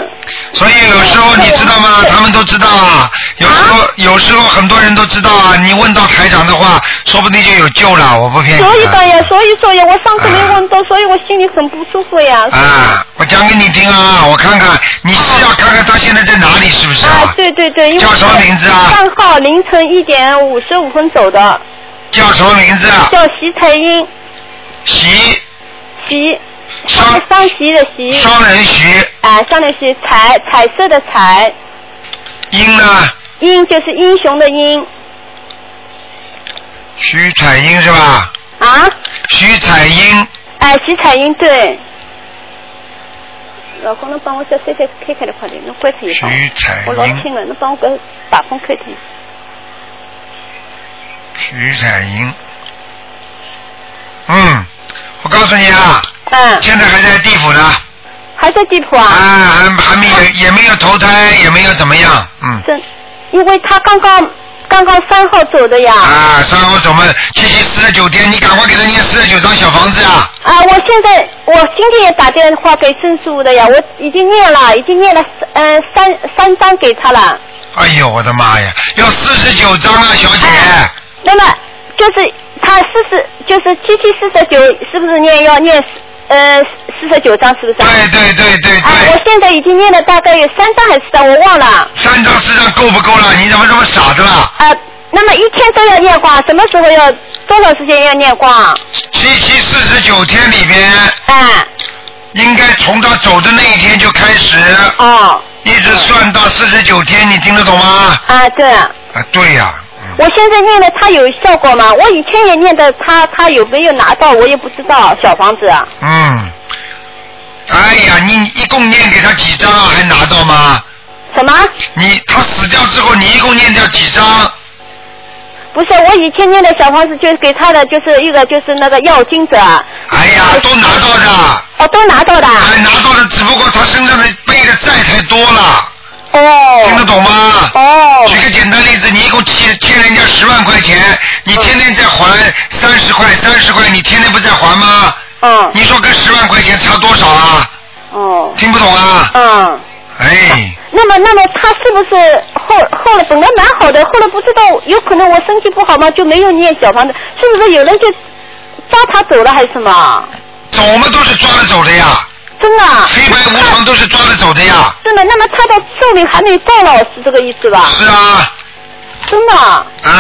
所以有时候你知道吗？他们都知道啊。有时候有时候很多人都知道啊。你问到台长的话，说不定就有救了。我不骗你。所以的呀，所以说呀，我上次没问到，所以我心里很不舒服呀。啊，我讲给你听啊，我看看你是要看看他现在在哪里，是不是啊？对对对，叫什么名字啊？三号凌晨一点五十五分走的。叫什么名字啊？叫徐彩英。徐。徐。双双徐的徐。双人徐。啊，双人徐，彩彩色的彩。英呢？英就是英雄的英。徐彩英是吧？啊？徐彩英。哎，徐彩英对。老公，能帮我叫 C C 开开的快点，侬关脱一帮。徐彩英。我老轻了，侬帮我搿把风开脱。徐彩英。嗯，我告诉你啊。嗯。现在还在地府呢。还在地府啊？啊，还还没有，也没有投胎，也没有怎么样，嗯。真，因为他刚刚刚刚三号走的呀。啊，三号走嘛，七七四十九天，你赶快给他念四十九张小房子啊。啊，我现在我今天也打电话给郑叔的呀，我已经念了，已经念了呃三三张给他了。哎呦，我的妈呀，要四十九张啊，小姐。那么就是他四十，就是七七四十九，是不是念要念呃四十九张，是不是？对对对对对。啊，我现在已经念了大概有三张还是四张，我忘了。三张四张够不够了？你怎么这么傻的啦？啊，那么一天都要念光，什么时候要多少时间要念光？七七四十九天里边。啊。应该从他走的那一天就开始。哦。一直算到四十九天，你听得懂吗？啊，对。啊，对呀、我现在念的他有效果吗？我以前也念的他，他有没有拿到我也不知道。小房子啊，嗯。哎呀，你一共念给他几张啊？还拿到吗？什么？你他死掉之后，你一共念掉几张？不是，我以前念的小房子就是给他的，就是一个就是那个药金者。哎呀，都拿到的。哦，都拿到的。哎，拿到的，只不过他身上的背的债太多了。哦。听得懂吗？哦。举个简单例子，你一共欠欠人家十万块钱，你天天在还三十块，三十块，你天天不在还吗？嗯。你说跟十万块钱差多少啊？哦。听不懂啊？嗯。哎，那么，那么他是不是后后来本来蛮好的，后来不知道有可能我身体不好嘛，就没有念小房子，是不是有人就抓他走了还是什么？走嘛都是抓着走的呀。真的啊？黑白无常都是抓着走的呀。真的，那么他的寿命还没到了，是这个意思吧？是啊。真的啊？嗯。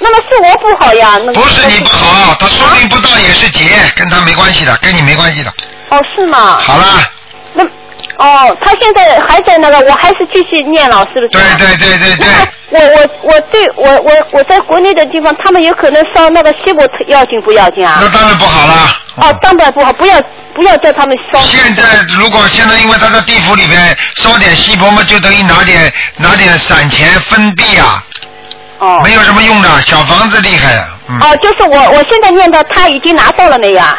那么是我不好呀？那个不是你不好，他寿命不到也是劫，跟他没关系的，跟你没关系的。哦，是吗？好了。那哦，他现在还在那个，我还是继续念了，是不是？对对对对对。我我我对我我我在国内的地方，他们有可能烧那个西瓜要紧不要紧啊？那当然不好了。哦，当然不好，不要不要叫他们烧。现在如果现在因为他在地府里面烧点锡箔嘛，就等于拿点拿点散钱分币啊。哦。没有什么用的，小房子厉害。嗯。哦，就是我我现在念的，他已经拿到了没有啊？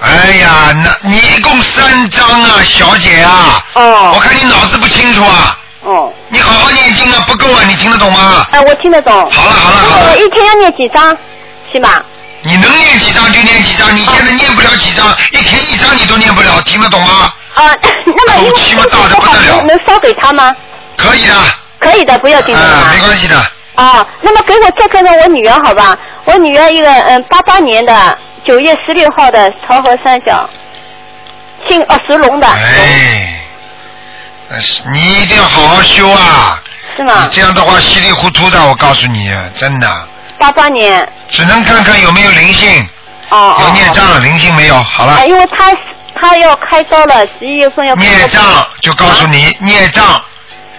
哎呀，那你一共三张啊，小姐啊。哦。我看你脑子不清楚啊。哦。你好好念经啊，不够啊，你听得懂吗？哎，我听得懂。好了好了好了。我一天要念几张，起码？你能念几张就念几张，你现在念不了几张，一天一张你都念不了，听得懂吗？啊，那么因为大的不得了。能能烧给他吗？可以的。可以的，不要紧的。啊，没关系的。啊，那么给我再看看我女儿好吧？我女儿一个嗯八八年的九月十六号的朝河三角，姓哦属龙的。哎，但是你一定要好好修啊！是吗？你这样的话稀里糊涂的，我告诉你，真的。八八年。只能看看有没有灵性。哦有孽障，灵性没有？好了啊，。因为他他要开刀了，十一月份要开刀。孽障就告诉你，孽障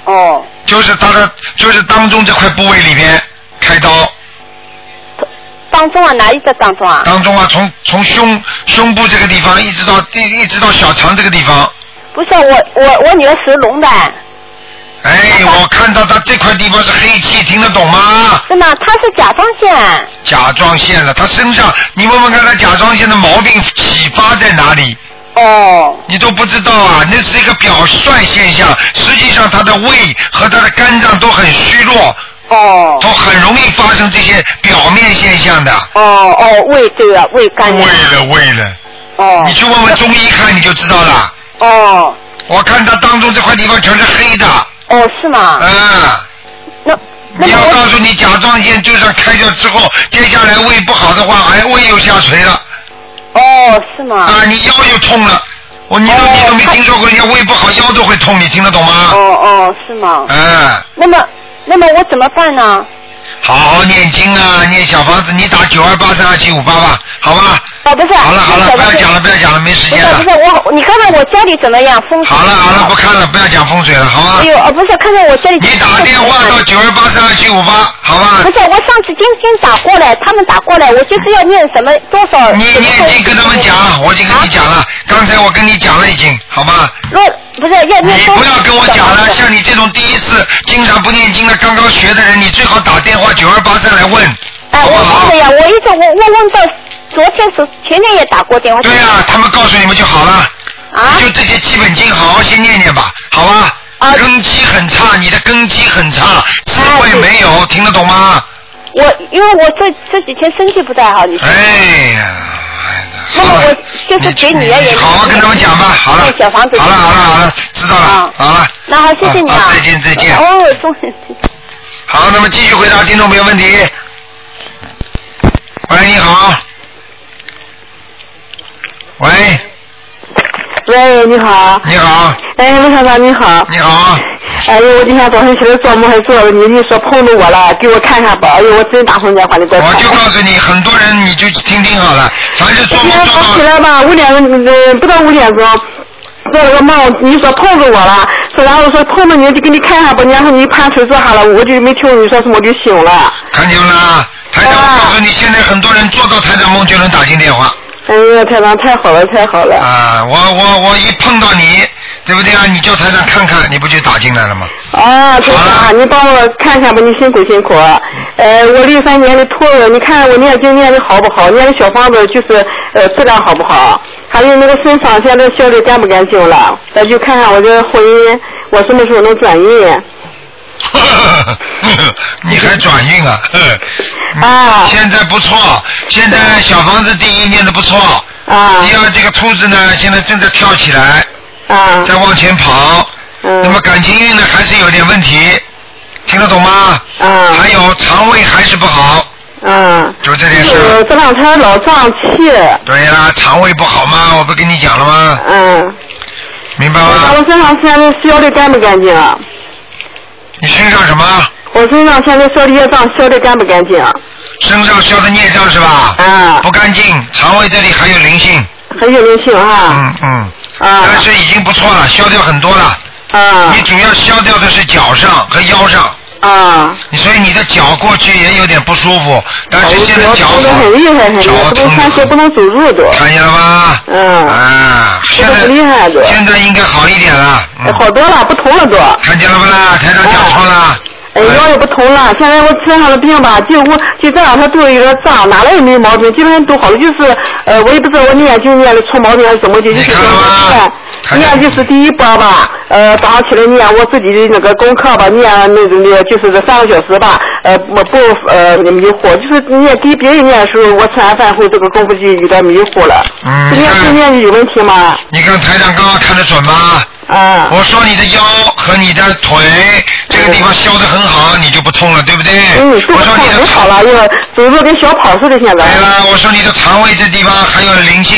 哦。就是他的，就是当中这块部位里边开刀，当中啊，哪一个当中啊？当中啊，从从胸胸部这个地方一直到一一直到小肠这个地方。不是我我我女儿属龙的。哎，我看到他这块地方是黑气，听得懂吗？是吗？他是甲状腺。甲状腺了，他身上，你问问看他甲状腺的毛病启发在哪里？哦。你都不知道啊，那是一个表率现象，实际上他的胃和他的肝脏都很虚弱。哦。都很容易发生这些表面现象的。哦哦，胃对了，胃肝。胃了胃了。哦。你去问问中医看你就知道了。哦。我看他当中这块地方全是黑的。哦，是吗？嗯。那你要告诉你甲状腺就算开掉之后，接下来胃不好的话，哎，胃又下垂了。哦，是吗？啊，你腰又痛了。我你都你都没听说过人家胃不好腰都会痛，你听得懂吗？哦哦，是吗？嗯。那么，那么我怎么办呢？好好念经啊，念小房子，你打九二八三二七五八吧，好吧？哦，不是。好了好了，不要讲了不要讲了，没时间了。不是不是我，你看看我家里怎么样风水？好了好了，不看了，不要讲风水了，好吗哎？呦，哦，不是，看看我家里。你打电话到九二八三二七五八，好吧不？是，我上次今天打过来，他们打过来，我就是要念什么多少。你念经跟他们讲，我已经跟你讲了，刚才我跟你讲了已经，好吧？若不是要念。你不要跟我讲了，像你这种第一次经常不念经的、刚刚学的人，你最好打电话九二八三来问，哎，我问的呀，我一直我我问到昨天是前天也打过电话。对呀、他们告诉你们就好了。啊。就这些基本经，好好先念念吧，好吧？啊。根基很差，你的根基很差，智慧没有，听得懂吗？我因为我这这几天身体不太好，你说。哎呀，那么我就是给女儿也。好好跟他们讲吧，好了。小房子。好了好了好了，知道了，好了。那好，谢谢你啊。好再见再见哦，终于。好，那么继续回答听众朋友问题。喂，你好。喂，喂，你好。你好。哎，陆校长你好。你好。哎呦，我今天早上起来做梦还做了你，你说碰着我了，给我看看吧。哎呦，我真打通电话，我就告诉你，很多人你就听听好了，凡是做梦早起来吧，五点呃不到五点钟。做了个梦，你说碰着我了，说然后说碰着你就给你看看吧，然后你盘腿坐下了，我就没听你说什么，我就醒了。看见了吗？台长，我告诉你，现在很多人做到台长梦就能打进电话。哎呀，台长太好了，太好了。啊，我我我一碰到你，对不对啊？你叫台长看看，你不就打进来了吗？啊，台长，你帮我看看吧，你辛苦辛苦。呃，我六三年的兔子，你看我念经念的好不好？念的小方子就是呃质量好不好？还有那个身上现在消的干不干净了？再就看看我这婚姻，我什么时候能转运？你还转运啊？啊！现在不错，现在小房子第一念的不错。啊。第二，这个兔子呢，现在正在跳起来。啊。在往前跑。嗯。那么感情运呢，还是有点问题，听得懂吗？啊。还有肠胃还是不好。嗯。就这件事。是这两天老胀气。对呀，肠胃不好嘛，我不跟你讲了吗？嗯。明白吗？我身上现在消的干不干净啊？你身上什么？我身上现在消的业障消的干不干净？身上消的孽障是吧？啊。不干净，肠胃这里还有灵性。还有灵性啊。嗯嗯。啊。但是已经不错了，消掉很多了。啊。你主要消掉的是脚上和腰上。啊。你所以你的脚过去也有点不舒服，但是现在脚疼的很厉害，很厉害，不能穿鞋，不能走路都。看见了吗？嗯。啊，现在厉害的。现在应该好一点了。嗯好多了，不疼了都。看见了不啦？台长讲错了。哎，腰也不疼了，现在我身上的病吧，就我就这两天肚子有点胀，哪来也没毛病，基本上都好了，就是呃，我也不知道我念经念的出毛病还是怎么的，就是念念就是第一波吧，呃，早上起来念我自己的那个功课吧，念那个那个就是这三个小时吧，呃，我不呃迷糊，就是念给别人念的时候，我吃完饭后这个功夫就有点迷糊了。嗯。念是念有问题吗？你看台长刚刚看得准吗？啊。我说你的腰和你的腿这个地方消的很好，你就不痛了，对不对？嗯，我说你的很好了，因为走路跟小跑似的，现在。对了，我说你的肠胃这地方还有灵性，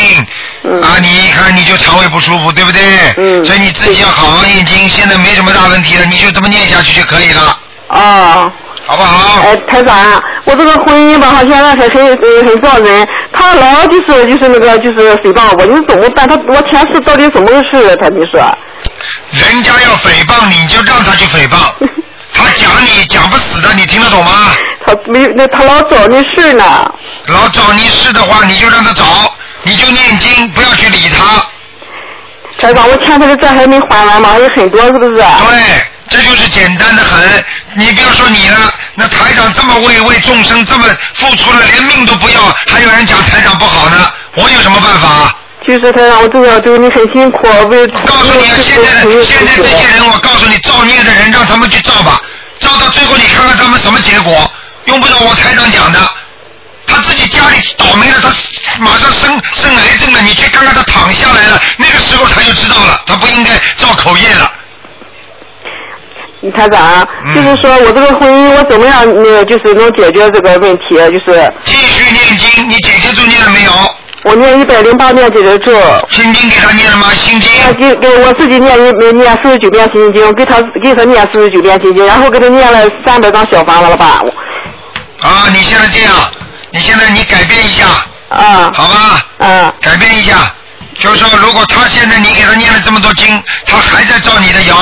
啊，你一看你就肠胃不舒服，对不对？嗯。所以你自己要好好念经，现在没什么大问题了，你就这么念下去就可以了。啊。好不好？哎，台长，我这个婚姻吧，哈，现在很很呃很造人，他老就是就是那个就是诽谤我，你怎么办？他我前世到底怎么回事？他就说？人家要诽谤你，你就让他去诽谤。他讲你讲不死的，你听得懂吗？他没那他老找你事呢。老找你事的话，你就让他找，你就念经，不要去理他。台长，我欠他的债还没还完吗？还有很多，是不是？对，这就是简单的很。你不要说你了，那台长这么为为众生这么付出了，连命都不要，还有人讲台长不好呢，我有什么办法？就是他让，我知道，就是你很辛苦，为。告诉你啊，现在的现在这些人，我告诉你，造孽的人让他们去造吧，造到最后你看看他们什么结果，用不着我台长讲的。他自己家里倒霉了，他马上生生癌症了，你去看看他躺下来了，那个时候他就知道了，他不应该造口业了。台长，就是说我这个婚姻，我怎么样，呃，就是能解决这个问题？就是继续念经，你姐姐住念了没有？我念一百零八遍解结咒。心经给他念了吗？心经。给给我自己念一念四十九遍心经，给他给他念四十九遍心经，然后给他念了三百张小房子了吧？啊，你现在这样，你现在你改变一下。啊。好吧。啊。改变一下，就是说，如果他现在你给他念了这么多经，他还在照你的谣，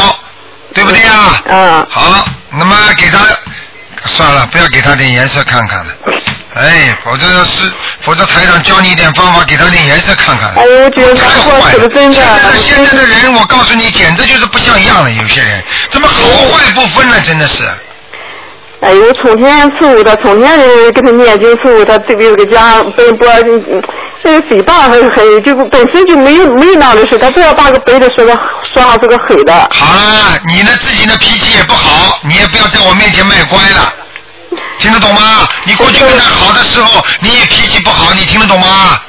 对不对啊？嗯。好，那么给他算了，不要给他点颜色看看了。哎，否则是，否则台长教你一点方法，给他点颜色看看。哎呦，我觉得太坏了！真的。现在的现在的人，我告诉你，简直就是不像样了。有些人怎么好坏不分了，真的是。哎呦，从前伺候他，从前的给他念经伺候他，这个有个家奔波，这个诽谤很很，就是本身就没有没有那样的事，他非要把个白的说个说上是个黑的。好了，你呢自己的脾气也不好，你也不要在我面前卖乖了，听得懂吗？你过去跟他好的时候，你也脾气不好，你听得懂吗？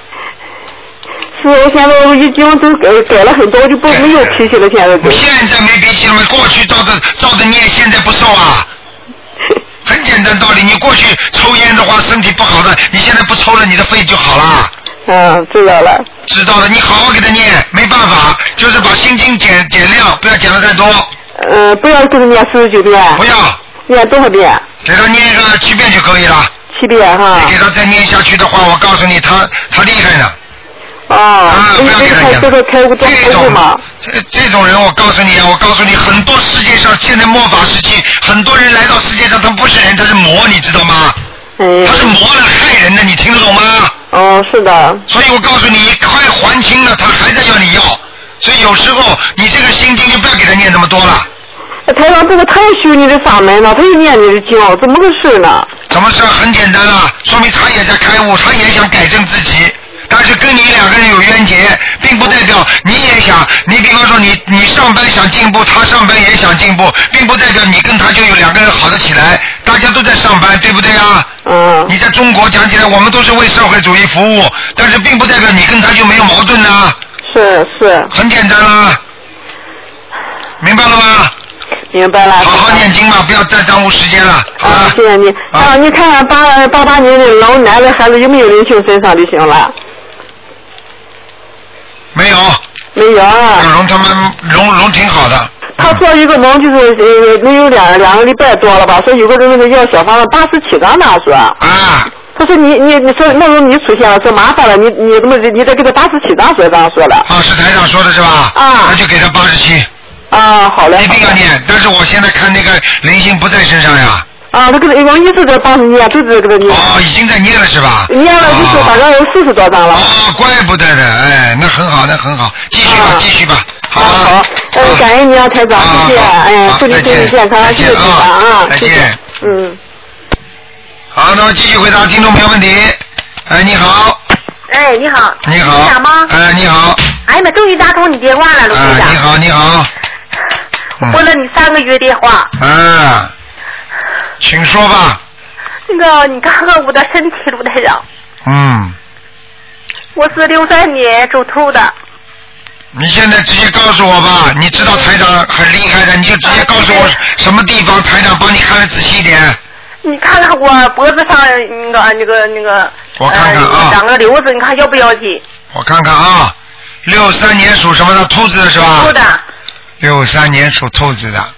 是，我现在我已经都改改了很多，我就不没有脾气了，现在。现在没脾气了吗？过去照着照着念，现在不受啊。很简单道理，你过去抽烟的话，身体不好的，你现在不抽了，你的肺就好了。嗯，知道了。知道了，你好好给他念，没办法，就是把心经减减量，不要减的太多。呃，不要给他念四十九遍。不要。念多少遍？给他念个七遍就可以了。七遍哈。你给他再念下去的话，我告诉你，他他厉害呢。哦。啊，不要给他讲。这个开这种这这种人，我告诉你啊，我告诉你，很多世界上现在末法时期，很多人来到世界上，他不是人，他是魔，你知道吗？嗯。他是魔来害人的，你听得懂吗？哦，是的。所以我告诉你，快还清了，他还在要你要。所以有时候你这个心经就不要给他念那么多了。台长，这个他也修你的法门了，他又念你的经，怎么个事呢？怎么事？很简单啊，说明他也在开悟，他也想改正自己。但是跟你两个人有冤结，并不代表你也想。你比方说你你上班想进步，他上班也想进步，并不代表你跟他就有两个人好得起来。大家都在上班，对不对啊？嗯。你在中国讲起来，我们都是为社会主义服务，但是并不代表你跟他就没有矛盾呐、是是。很简单啦，明白了吗？明白了。好好念经吧，不要再耽误时间了。啊，谢谢你。啊，你看看八八八年的老男的孩子有没有灵性身上就行了。没有。没有啊。龙他们龙龙挺好的。他做一个龙，就是呃，能有两两个礼拜多了吧？说有个人那个要小房子八十七张呢，说。啊。他说你你你说那时候你出现了，说麻烦了，你你怎么你得给他八十七张说这样说的。啊，是台长说的是吧？啊。那就给他八十七。啊，好嘞。一定要念，但是我现在看那个灵性不在身上呀。啊，那个王一直在帮你念，都是给他念。哦，已经在念了是吧？念了就是大概有四十多张了。哦，怪不得的，哎，那很好，那很好，继续吧，继续吧，好。好，呃，感谢你啊，台长，谢谢，哎，祝你身体健康，谢谢台长啊，再谢谢见。嗯。好，那么继续回答听众朋友问题。哎，你好，哎，你好。你好。台长吗？哎，你好，哎呀妈，终于打通你电话了，卢台哎，长。你好，你好，拨了你三个月电话。啊，请说吧，那个，你看看我的身体，卢台长。嗯，我是六三年属兔的。你现在直接告诉我吧，你知道台长很厉害的，你就直接告诉我什么地方，台长帮你看的仔细一点。你看看我脖子上那个那个那个。我看看啊呃长个瘤子，你看要不要紧？我看看啊，六三年属什么的？兔子的是吧？兔的。六三年属兔子的。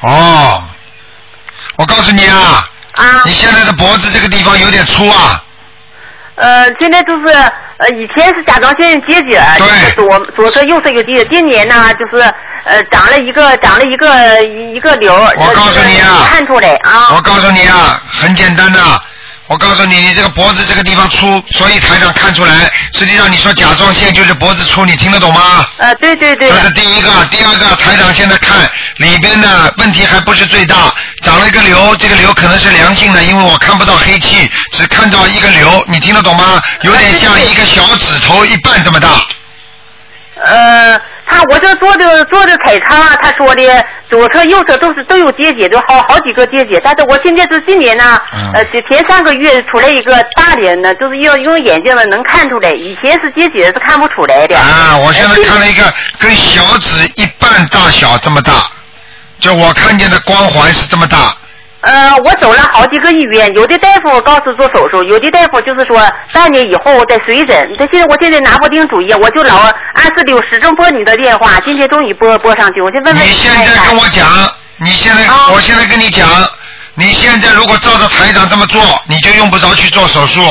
哦，我告诉你啊，啊，你现在的脖子这个地方有点粗啊，呃，现在就是呃，以前是甲状腺结节，就是左左侧右侧有结，今年呢就是呃长了一个长了一个一一个瘤，我告诉你啊看出来啊，我告诉你啊，很简单的。我告诉你，你这个脖子这个地方粗，所以台长看出来。实际上你说甲状腺就是脖子粗，你听得懂吗？呃，对对对。这是第一个，第二个，台长现在看里边的问题还不是最大，长了一个瘤，这个瘤可能是良性的，因为我看不到黑气，只看到一个瘤，你听得懂吗？有点像一个小指头一半这么大。呃，他我这做的做的彩超啊，他说的左侧右侧都是都有结节，都好好几个结节，但是我现在是今年呢，呃前前三个月出来一个大点的，就是要用眼睛呢能看出来，以前是结节是看不出来的。啊，我现在看了一个跟小指一半大小这么大，就我看见的光环是这么大。呃，我走了好几个医院，有的大夫告诉做手术，有的大夫就是说半年以后再随诊。他现在我现在拿不定主意，我就老按时留始终拨你的电话，今天终于拨拨上去，我就问问你现在跟我讲，你现在，哦我现在跟你讲，你现在如果照着台长这么做，你就用不着去做手术。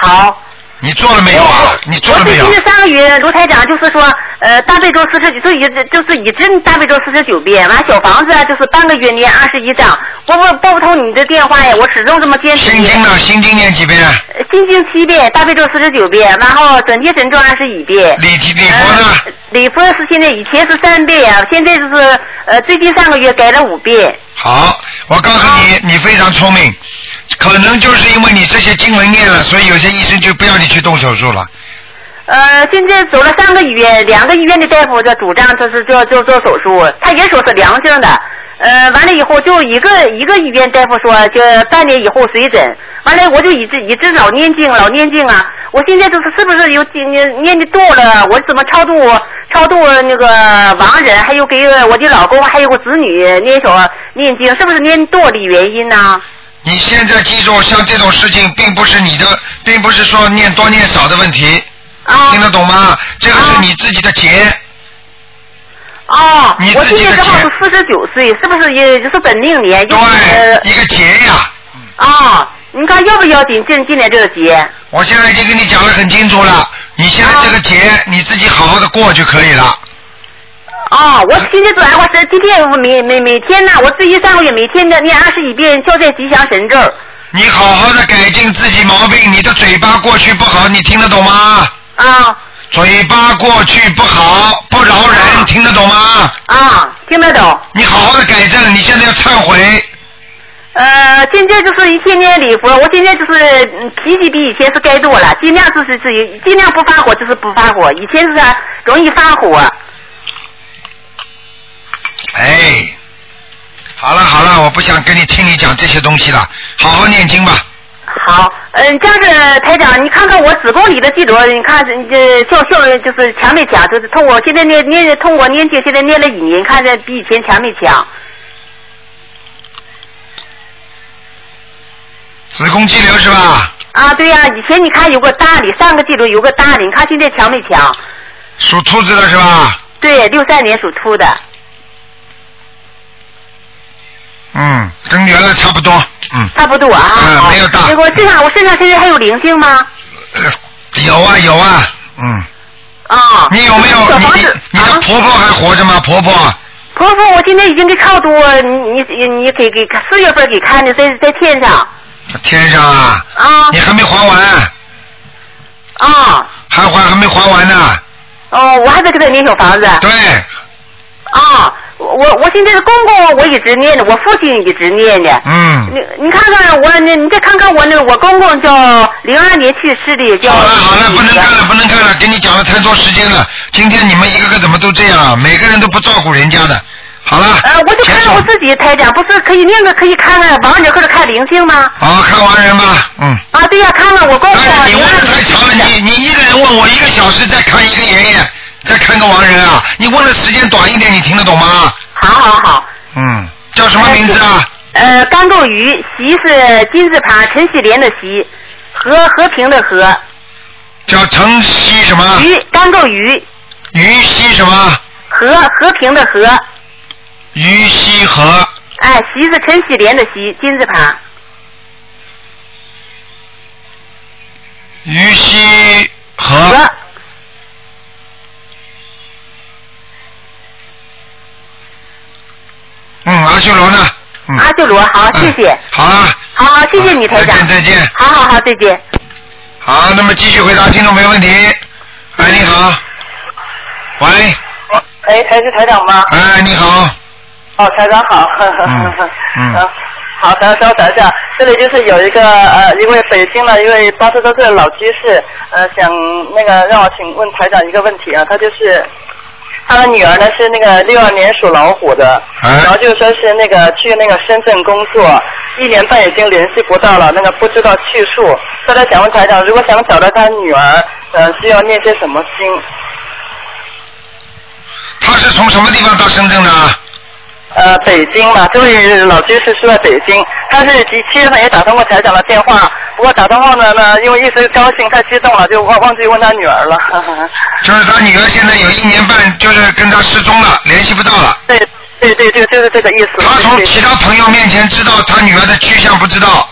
好。你做了没有啊？你做了没有我？最近上个月卢台长就是说，呃，大悲咒四十九，就一直就是一直大悲咒四十九遍，完小房子啊就是半个月念二十一章，拨不拨不通你的电话呀，我始终这么坚持。心经呢？心经念几遍？呃心经七遍，大悲咒四十九遍，然后准提神咒二十一遍。礼礼佛呢？礼佛是现在以前是三遍啊，现在就是呃最近上个月改了五遍。好，我告诉你，你非常聪明，可能就是因为你这些经文念了，所以有些医生就不要你去动手术了。呃，现在走了三个医院，两个医院的大夫就主张就是做做做手术，他也说是良性的。呃，完了以后就一个一个医院大夫说，就半年以后随诊。完了我就一直一直老念经老念经啊，我现在就是是不是有念念念的多了？我怎么超度超度那个亡人，还有给我的老公还有个子女念小念经，是不是念多的原因呢？你现在记住，像这种事情，并不是你的，并不是说念多念少的问题，听得懂吗？这个是你自己的劫。哦，你我自己的今年正好劫是四十九岁，是不是也就是本命年？对，一个劫呀。啊，你看要不要紧？今今年这个劫？我现在已经跟你讲得很清楚了，你现在这个劫你自己好好的过就可以了。哦，我今天做完我是今天我每每每天呢，我自己上个月每天的念二十一遍消灾吉祥神咒，你好好的改进自己毛病，你的嘴巴过去不好，你听得懂吗？啊。嘴巴过去不好，不饶人，听得懂吗？啊，听得懂。你好好的改正，你现在要忏悔。呃，今天就是一天天礼佛，我今天就是嗯脾气比以前是改多了，尽量就是自己尽量不发火就是不发火，以前是容易发火。哎，好了好了，我不想跟你听你讲这些东西了，好好念经吧。好，嗯，这样子，台长，你看看我子宫里的肌瘤，你看这效效就是强没强？就是通过现在念念通过念经，现在念了一年，看着比以前强没强？子宫肌瘤是吧？啊，对呀、以前你看有个大的，上个季度有个大的，你看现在强没强？属兔子的是吧？对，六三年属兔的。嗯，跟原来差不多。嗯，差不多啊。嗯，没有大。结果身上我身上现在还有灵性吗？有啊有啊，嗯。啊。你有没有？你你你的婆婆还活着吗？婆婆？婆婆，我今天已经给超度，你你你给给四月份给看的，在在天上。天上啊。啊。你还没还完。啊。还还还没还完呢。哦，我还在给他念小房子。对。啊，我我现在的公公我一直念的，我父亲一直念的。嗯。你你看看我，你你再看看我那个我公公叫零二年去世的，叫。好了好了，不能看了不能看了，给你讲了太多时间了。今天你们一个个怎么都这样啊？每个人都不照顾人家的。好了。呃，我就看看我自己台长，不是可以念个可以看看亡人或者看灵性吗？好看亡人吧，嗯。啊，对呀、看看我公公。你问的太长了，你你一个人问我一个小时，再看一个爷爷，再看个亡人啊！你问的时间短一点，你听得懂吗？好好好。嗯，叫什么名字啊？呃，甘够鱼，席是金字旁，陈喜莲的席，和和平的和。叫陈希什么？鱼，甘够鱼。鱼西什么？和和平的和。于西和。哎，席是陈喜莲的席，金字旁。于西和。嗯，阿修罗呢？嗯。阿修罗，好，谢谢。好了。好好，谢谢你，台长。再见再见。好好好，再见。好，那么继续回答听众朋友问题。哎，你好。喂。哎，还是台长吗？哎，你好。哦，台长好。嗯。嗯 好，台长稍等一下，这里就是有一个呃一位北京的一位八十多岁的老居士，呃想那个让我请问台长一个问题啊，他就是他的女儿呢是那个六二年属老虎的，然后就说是那个去那个深圳工作，一年半已经联系不到了，那个不知道去处，他在想问台长，如果想找到他女儿，呃需要念些什么经？他是从什么地方到深圳的？呃，北京嘛，这位老居士是在北京，他是七七月份也打通过台长的电话，不过打通后呢，呢因为一时高兴太激动了，就忘忘记问他女儿了。就是他女儿现在有一年半，就是跟他失踪了，联系不到了。对对对对，就是这个意思。他从其他朋友面前知道他女儿的去向，不知道。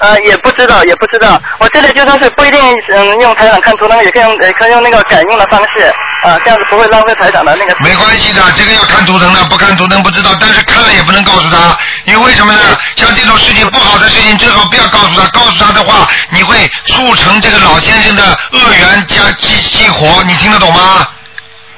呃，也不知道，也不知道。我这里就说是不一定，嗯，用台长看图腾，也可以用，也可以用那个感应的方式，啊、这样子不会浪费台长的那个。没关系的，这个要看图腾的，不看图腾不知道，但是看了也不能告诉他，因为为什么呢？像这种事情不好的事情，最好不要告诉他，告诉他的话，你会促成这个老先生的恶缘加激激活，你听得懂吗？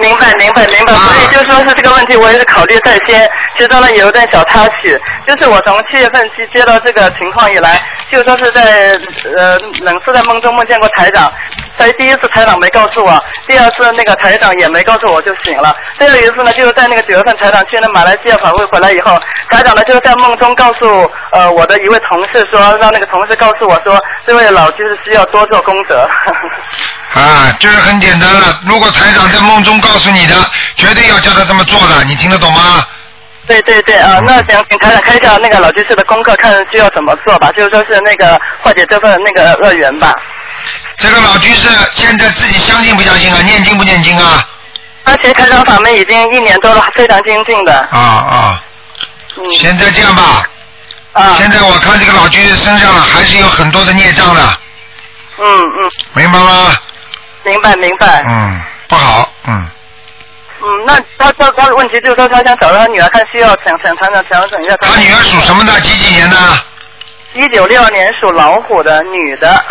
明白，明白，明白。所以就说是这个问题，我也是考虑在先，知道了有一点小插曲，就是我从七月份去接到这个情况以来，就说是在呃冷是在梦中梦见过台长，在第一次台长没告诉我，第二次那个台长也没告诉我就醒了，最后一次呢就是在那个九月份台长去那马来西亚访问回来以后，台长呢就是在梦中告诉呃我的一位同事说，让那个同事告诉我说，这位老居士需要多做功德。啊，就是很简单了。如果台长在梦中告诉你的，绝对要叫他这么做的，你听得懂吗？对对对啊，那想请台长开一下那个老居士的功课，看需要怎么做吧，就是说是那个化解这份那个恶缘吧。这个老居士现在自己相信不相信啊？念经不念经啊？而且台长法门已经一年多了，非常精进的。啊啊。嗯。现在这样吧。啊。现在我看这个老居士身上还是有很多的孽障的，嗯嗯。明白吗？明白明白。嗯，不好，嗯。嗯，那他他他的问题就是说，他想找到他女儿，看需要想想谈谈想整一下。他女儿属什么的？几几年的？一九六二年属老虎的女的。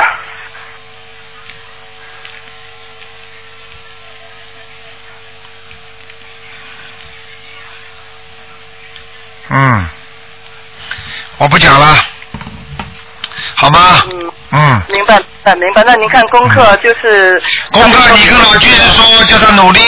嗯，我不讲了，好吗？嗯。明白，明白，明白。那您看功课就是。功课你跟老居士说，叫他努力，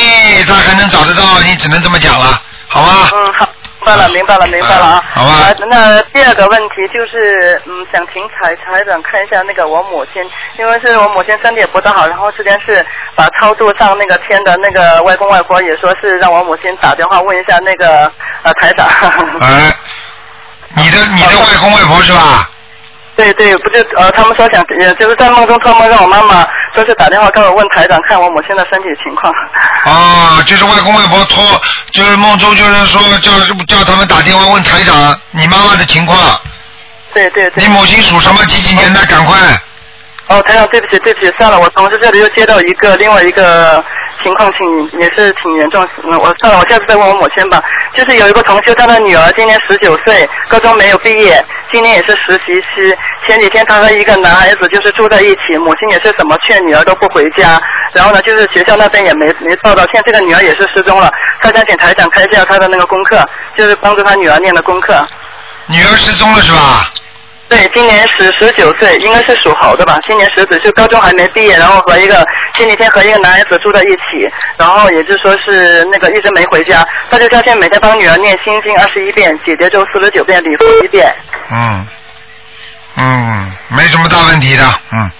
他还能找得到，你只能这么讲了，好吗？嗯，好，明白了，明白了，明白了啊。好吧啊那第二个问题就是，嗯，想请彩彩长看一下那个我母亲，因为是我母亲身体也不大好，然后之前是把超度上那个天的那个外公外婆也说是让我母亲打电话问一下那个呃台长。哎，你的你的外公外婆是吧？对对，不是呃，他们说想呃，就是在梦中托梦让我妈妈说是打电话跟我问台长看我母亲的身体情况。啊，就是外公外婆托，就是梦中就是说叫叫他们打电话问台长你妈妈的情况。对对对。你母亲属什么几几年的？赶快。哦，台长，对不起，对不起，算了，我同事这里又接到一个另外一个情况，挺也是挺严重。嗯，我算了，我下次再问我母亲吧。就是有一个同学，他的女儿今年十九岁，高中没有毕业，今年也是实习期。前几天他和一个男孩子就是住在一起，母亲也是怎么劝女儿都不回家。然后呢，就是学校那边也没没报道，现在这个女儿也是失踪了。他想请台长开一下他的那个功课，就是帮助他女儿念的功课。女儿失踪了是吧？对，今年十十九岁，应该是属猴的吧？今年十九岁，高中还没毕业，然后和一个前几天和一个男孩子住在一起，然后也就说是那个一直没回家。他就发现每天帮女儿念心经二十一遍，姐姐咒四十九遍，礼佛一遍。嗯，嗯，没什么大问题的，嗯。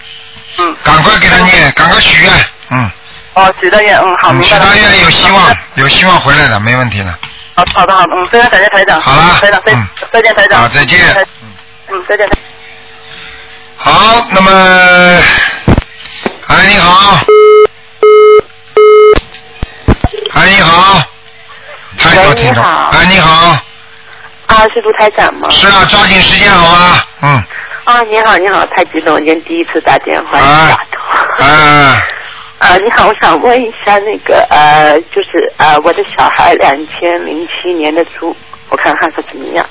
嗯。赶快给他念，赶快许愿，嗯。哦，许大愿，嗯，好，嗯许明白了。大愿有希望，有希望回来的，没问题的。好，好的，好的，嗯，非常感谢台长。好了台长，再再见，台长。好再见嗯，再见。好，那么，哎，你好，哎，你好，太多听众，哎，你好，啊，是卢台长吗？是啊，抓紧时间好吗？嗯，啊，你好，你好，太激动，今天第一次打电话打通。啊，啊，你好，我想问一下那个呃，就是呃，我的小孩两千零七年的猪，我看看他怎么样。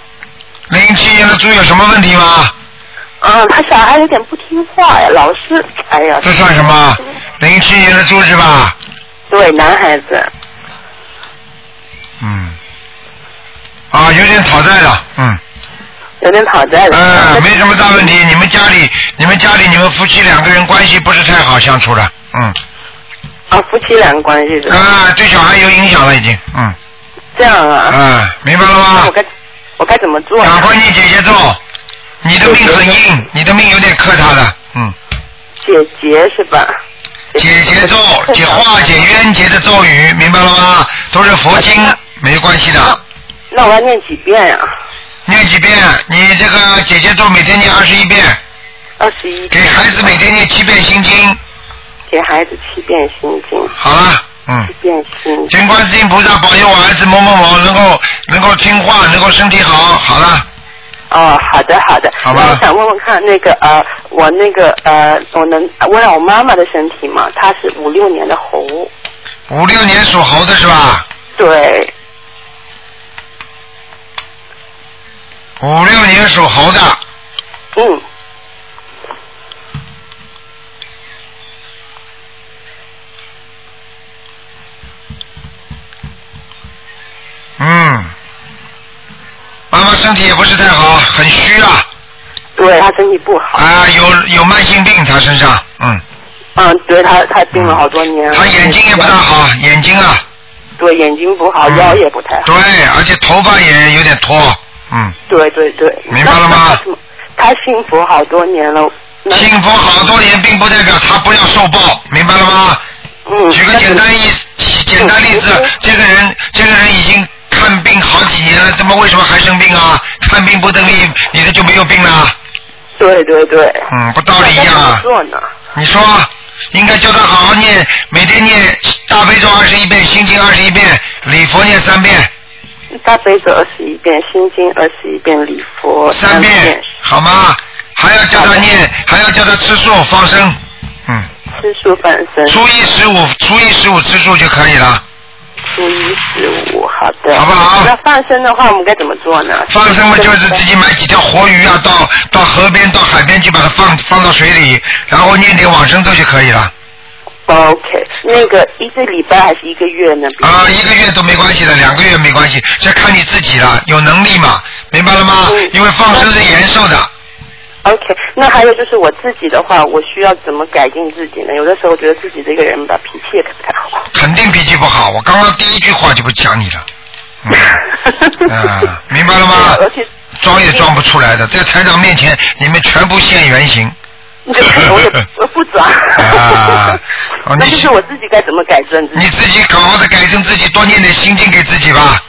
零七年的猪有什么问题吗？啊，他小孩有点不听话呀，老是哎呀。这算什么？零七年的猪是吧？对，男孩子。嗯，啊，有点讨债了，嗯。有点讨债了。嗯，没什么大问题。你们家里，你们家里，你们夫妻两个人关系不是太好相处的，嗯。啊，夫妻两个关系是吧？啊，对小孩有影响了，已经，嗯。这样啊。嗯，明白了吗？我该我该怎么做？赶快念姐姐咒，你的命很硬，你的命有点克他的，嗯。姐姐是吧？姐姐咒，解化解冤结的咒语，明白了吗？都是佛经，没关系的。那我要念几遍呀、念几遍？你这个姐姐咒每天念二十一遍。二十一。给孩子每天念七遍心经。给孩子七遍心经。好了，嗯。请观世音菩萨保佑我儿子某某某能够能够听话，能够身体好。好了。哦，好的好的。好吧我想问问看，那个呃，我那个呃，我能问问我妈妈的身体吗？她是五六年的猴。五六年属猴的是吧？对。五六年属猴的。嗯。嗯，妈妈身体也不是太好，很虚啊。对她身体不好。啊，有有慢性病，她身上，嗯。嗯，对她她病了好多年了。她眼睛也不大好，眼睛啊。对，眼睛不好，腰也不太好。对，而且头发也有点脱，嗯。对对对。明白了吗？她幸福好多年了。幸福好多年，并不代表他不要受报，明白了吗？嗯。举个简单一简单例子，这个人这个人已经看病好几年了，怎么为什么还生病啊？看病不等于你的就没有病了？对对对。嗯，不道理一样啊。你说，应该叫他好好念，每天念大悲咒二十一遍，心经二十一遍，礼佛念三遍，大悲咒二十一遍，心经二十一遍，礼佛三遍，好吗？还要叫他念，还要叫他吃素放生，嗯，吃素放生。初一十五，初一十五吃素就可以了，初一十五，好的。好不好？好。那放生的话，我们该怎么做呢？放生嘛，就是自己买几条活鱼啊，到到河边、到海边去把它放放到水里，然后念点往生咒就可以了。OK，那个一个礼拜还是一个月呢？啊，一个月都没关系的，两个月没关系，这看你自己了，有能力嘛，明白了吗？因为放生是延寿的。OK，那还有就是我自己的话，我需要怎么改进自己呢？有的时候觉得自己这个人吧，脾气也不太好。肯定脾气不好，我刚刚第一句话就不讲你了。嗯，啊，明白了吗？而且装也装不出来的，在台长面前，你们全部现原形。我也我不装。啊，哦那就是我自己该怎么改正自己？你自己好好的改正自己，多念点心经给自己吧。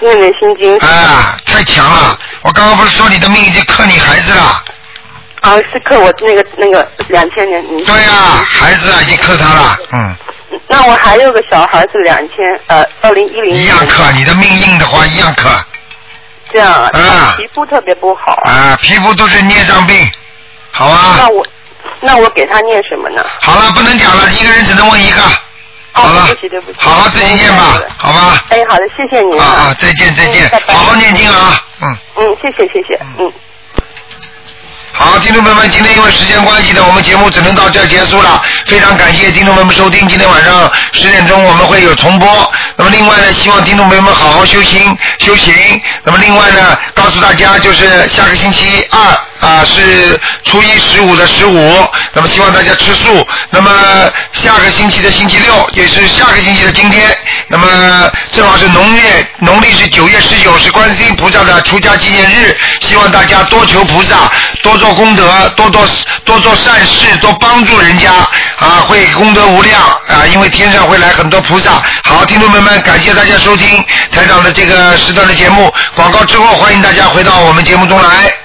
念点心经。啊，太强了！我刚刚不是说你的命已经克你孩子了？啊，是克我那个那个两千年。对呀、孩子啊，已经克他了，嗯。那我还有个小孩是两千呃二零一零一样克，你的命硬的话一样克。这样啊，啊皮肤特别不好。啊，皮肤都是孽障病，好啊。那我那我给他念什么呢？好了，不能讲了，一个人只能问一个。好了，对不起对不起。好好自己念吧，好吧。哎，好的，谢谢您啊啊，再见再见，好好念经啊，嗯。嗯，谢谢谢谢，嗯。好，听众朋友们，今天因为时间关系呢，我们节目只能到这儿结束了。非常感谢听众朋友们收听，今天晚上十点钟我们会有重播。那么另外呢，希望听众朋友们好好修心修行。那么另外呢，告诉大家就是下个星期二啊是初一十五的十五，那么希望大家吃素。那么下个星期的星期六也是下个星期的今天，那么正好是农月农历是九月十九，是观世音菩萨的出家纪念日，希望大家多求菩萨，多做功德，多做多做善事，多帮助人家啊，会功德无量啊，因为天上会来很多菩萨。好，听众朋友们，感谢大家收听台长的这个时段的节目，广告之后欢迎大家回到我们节目中来。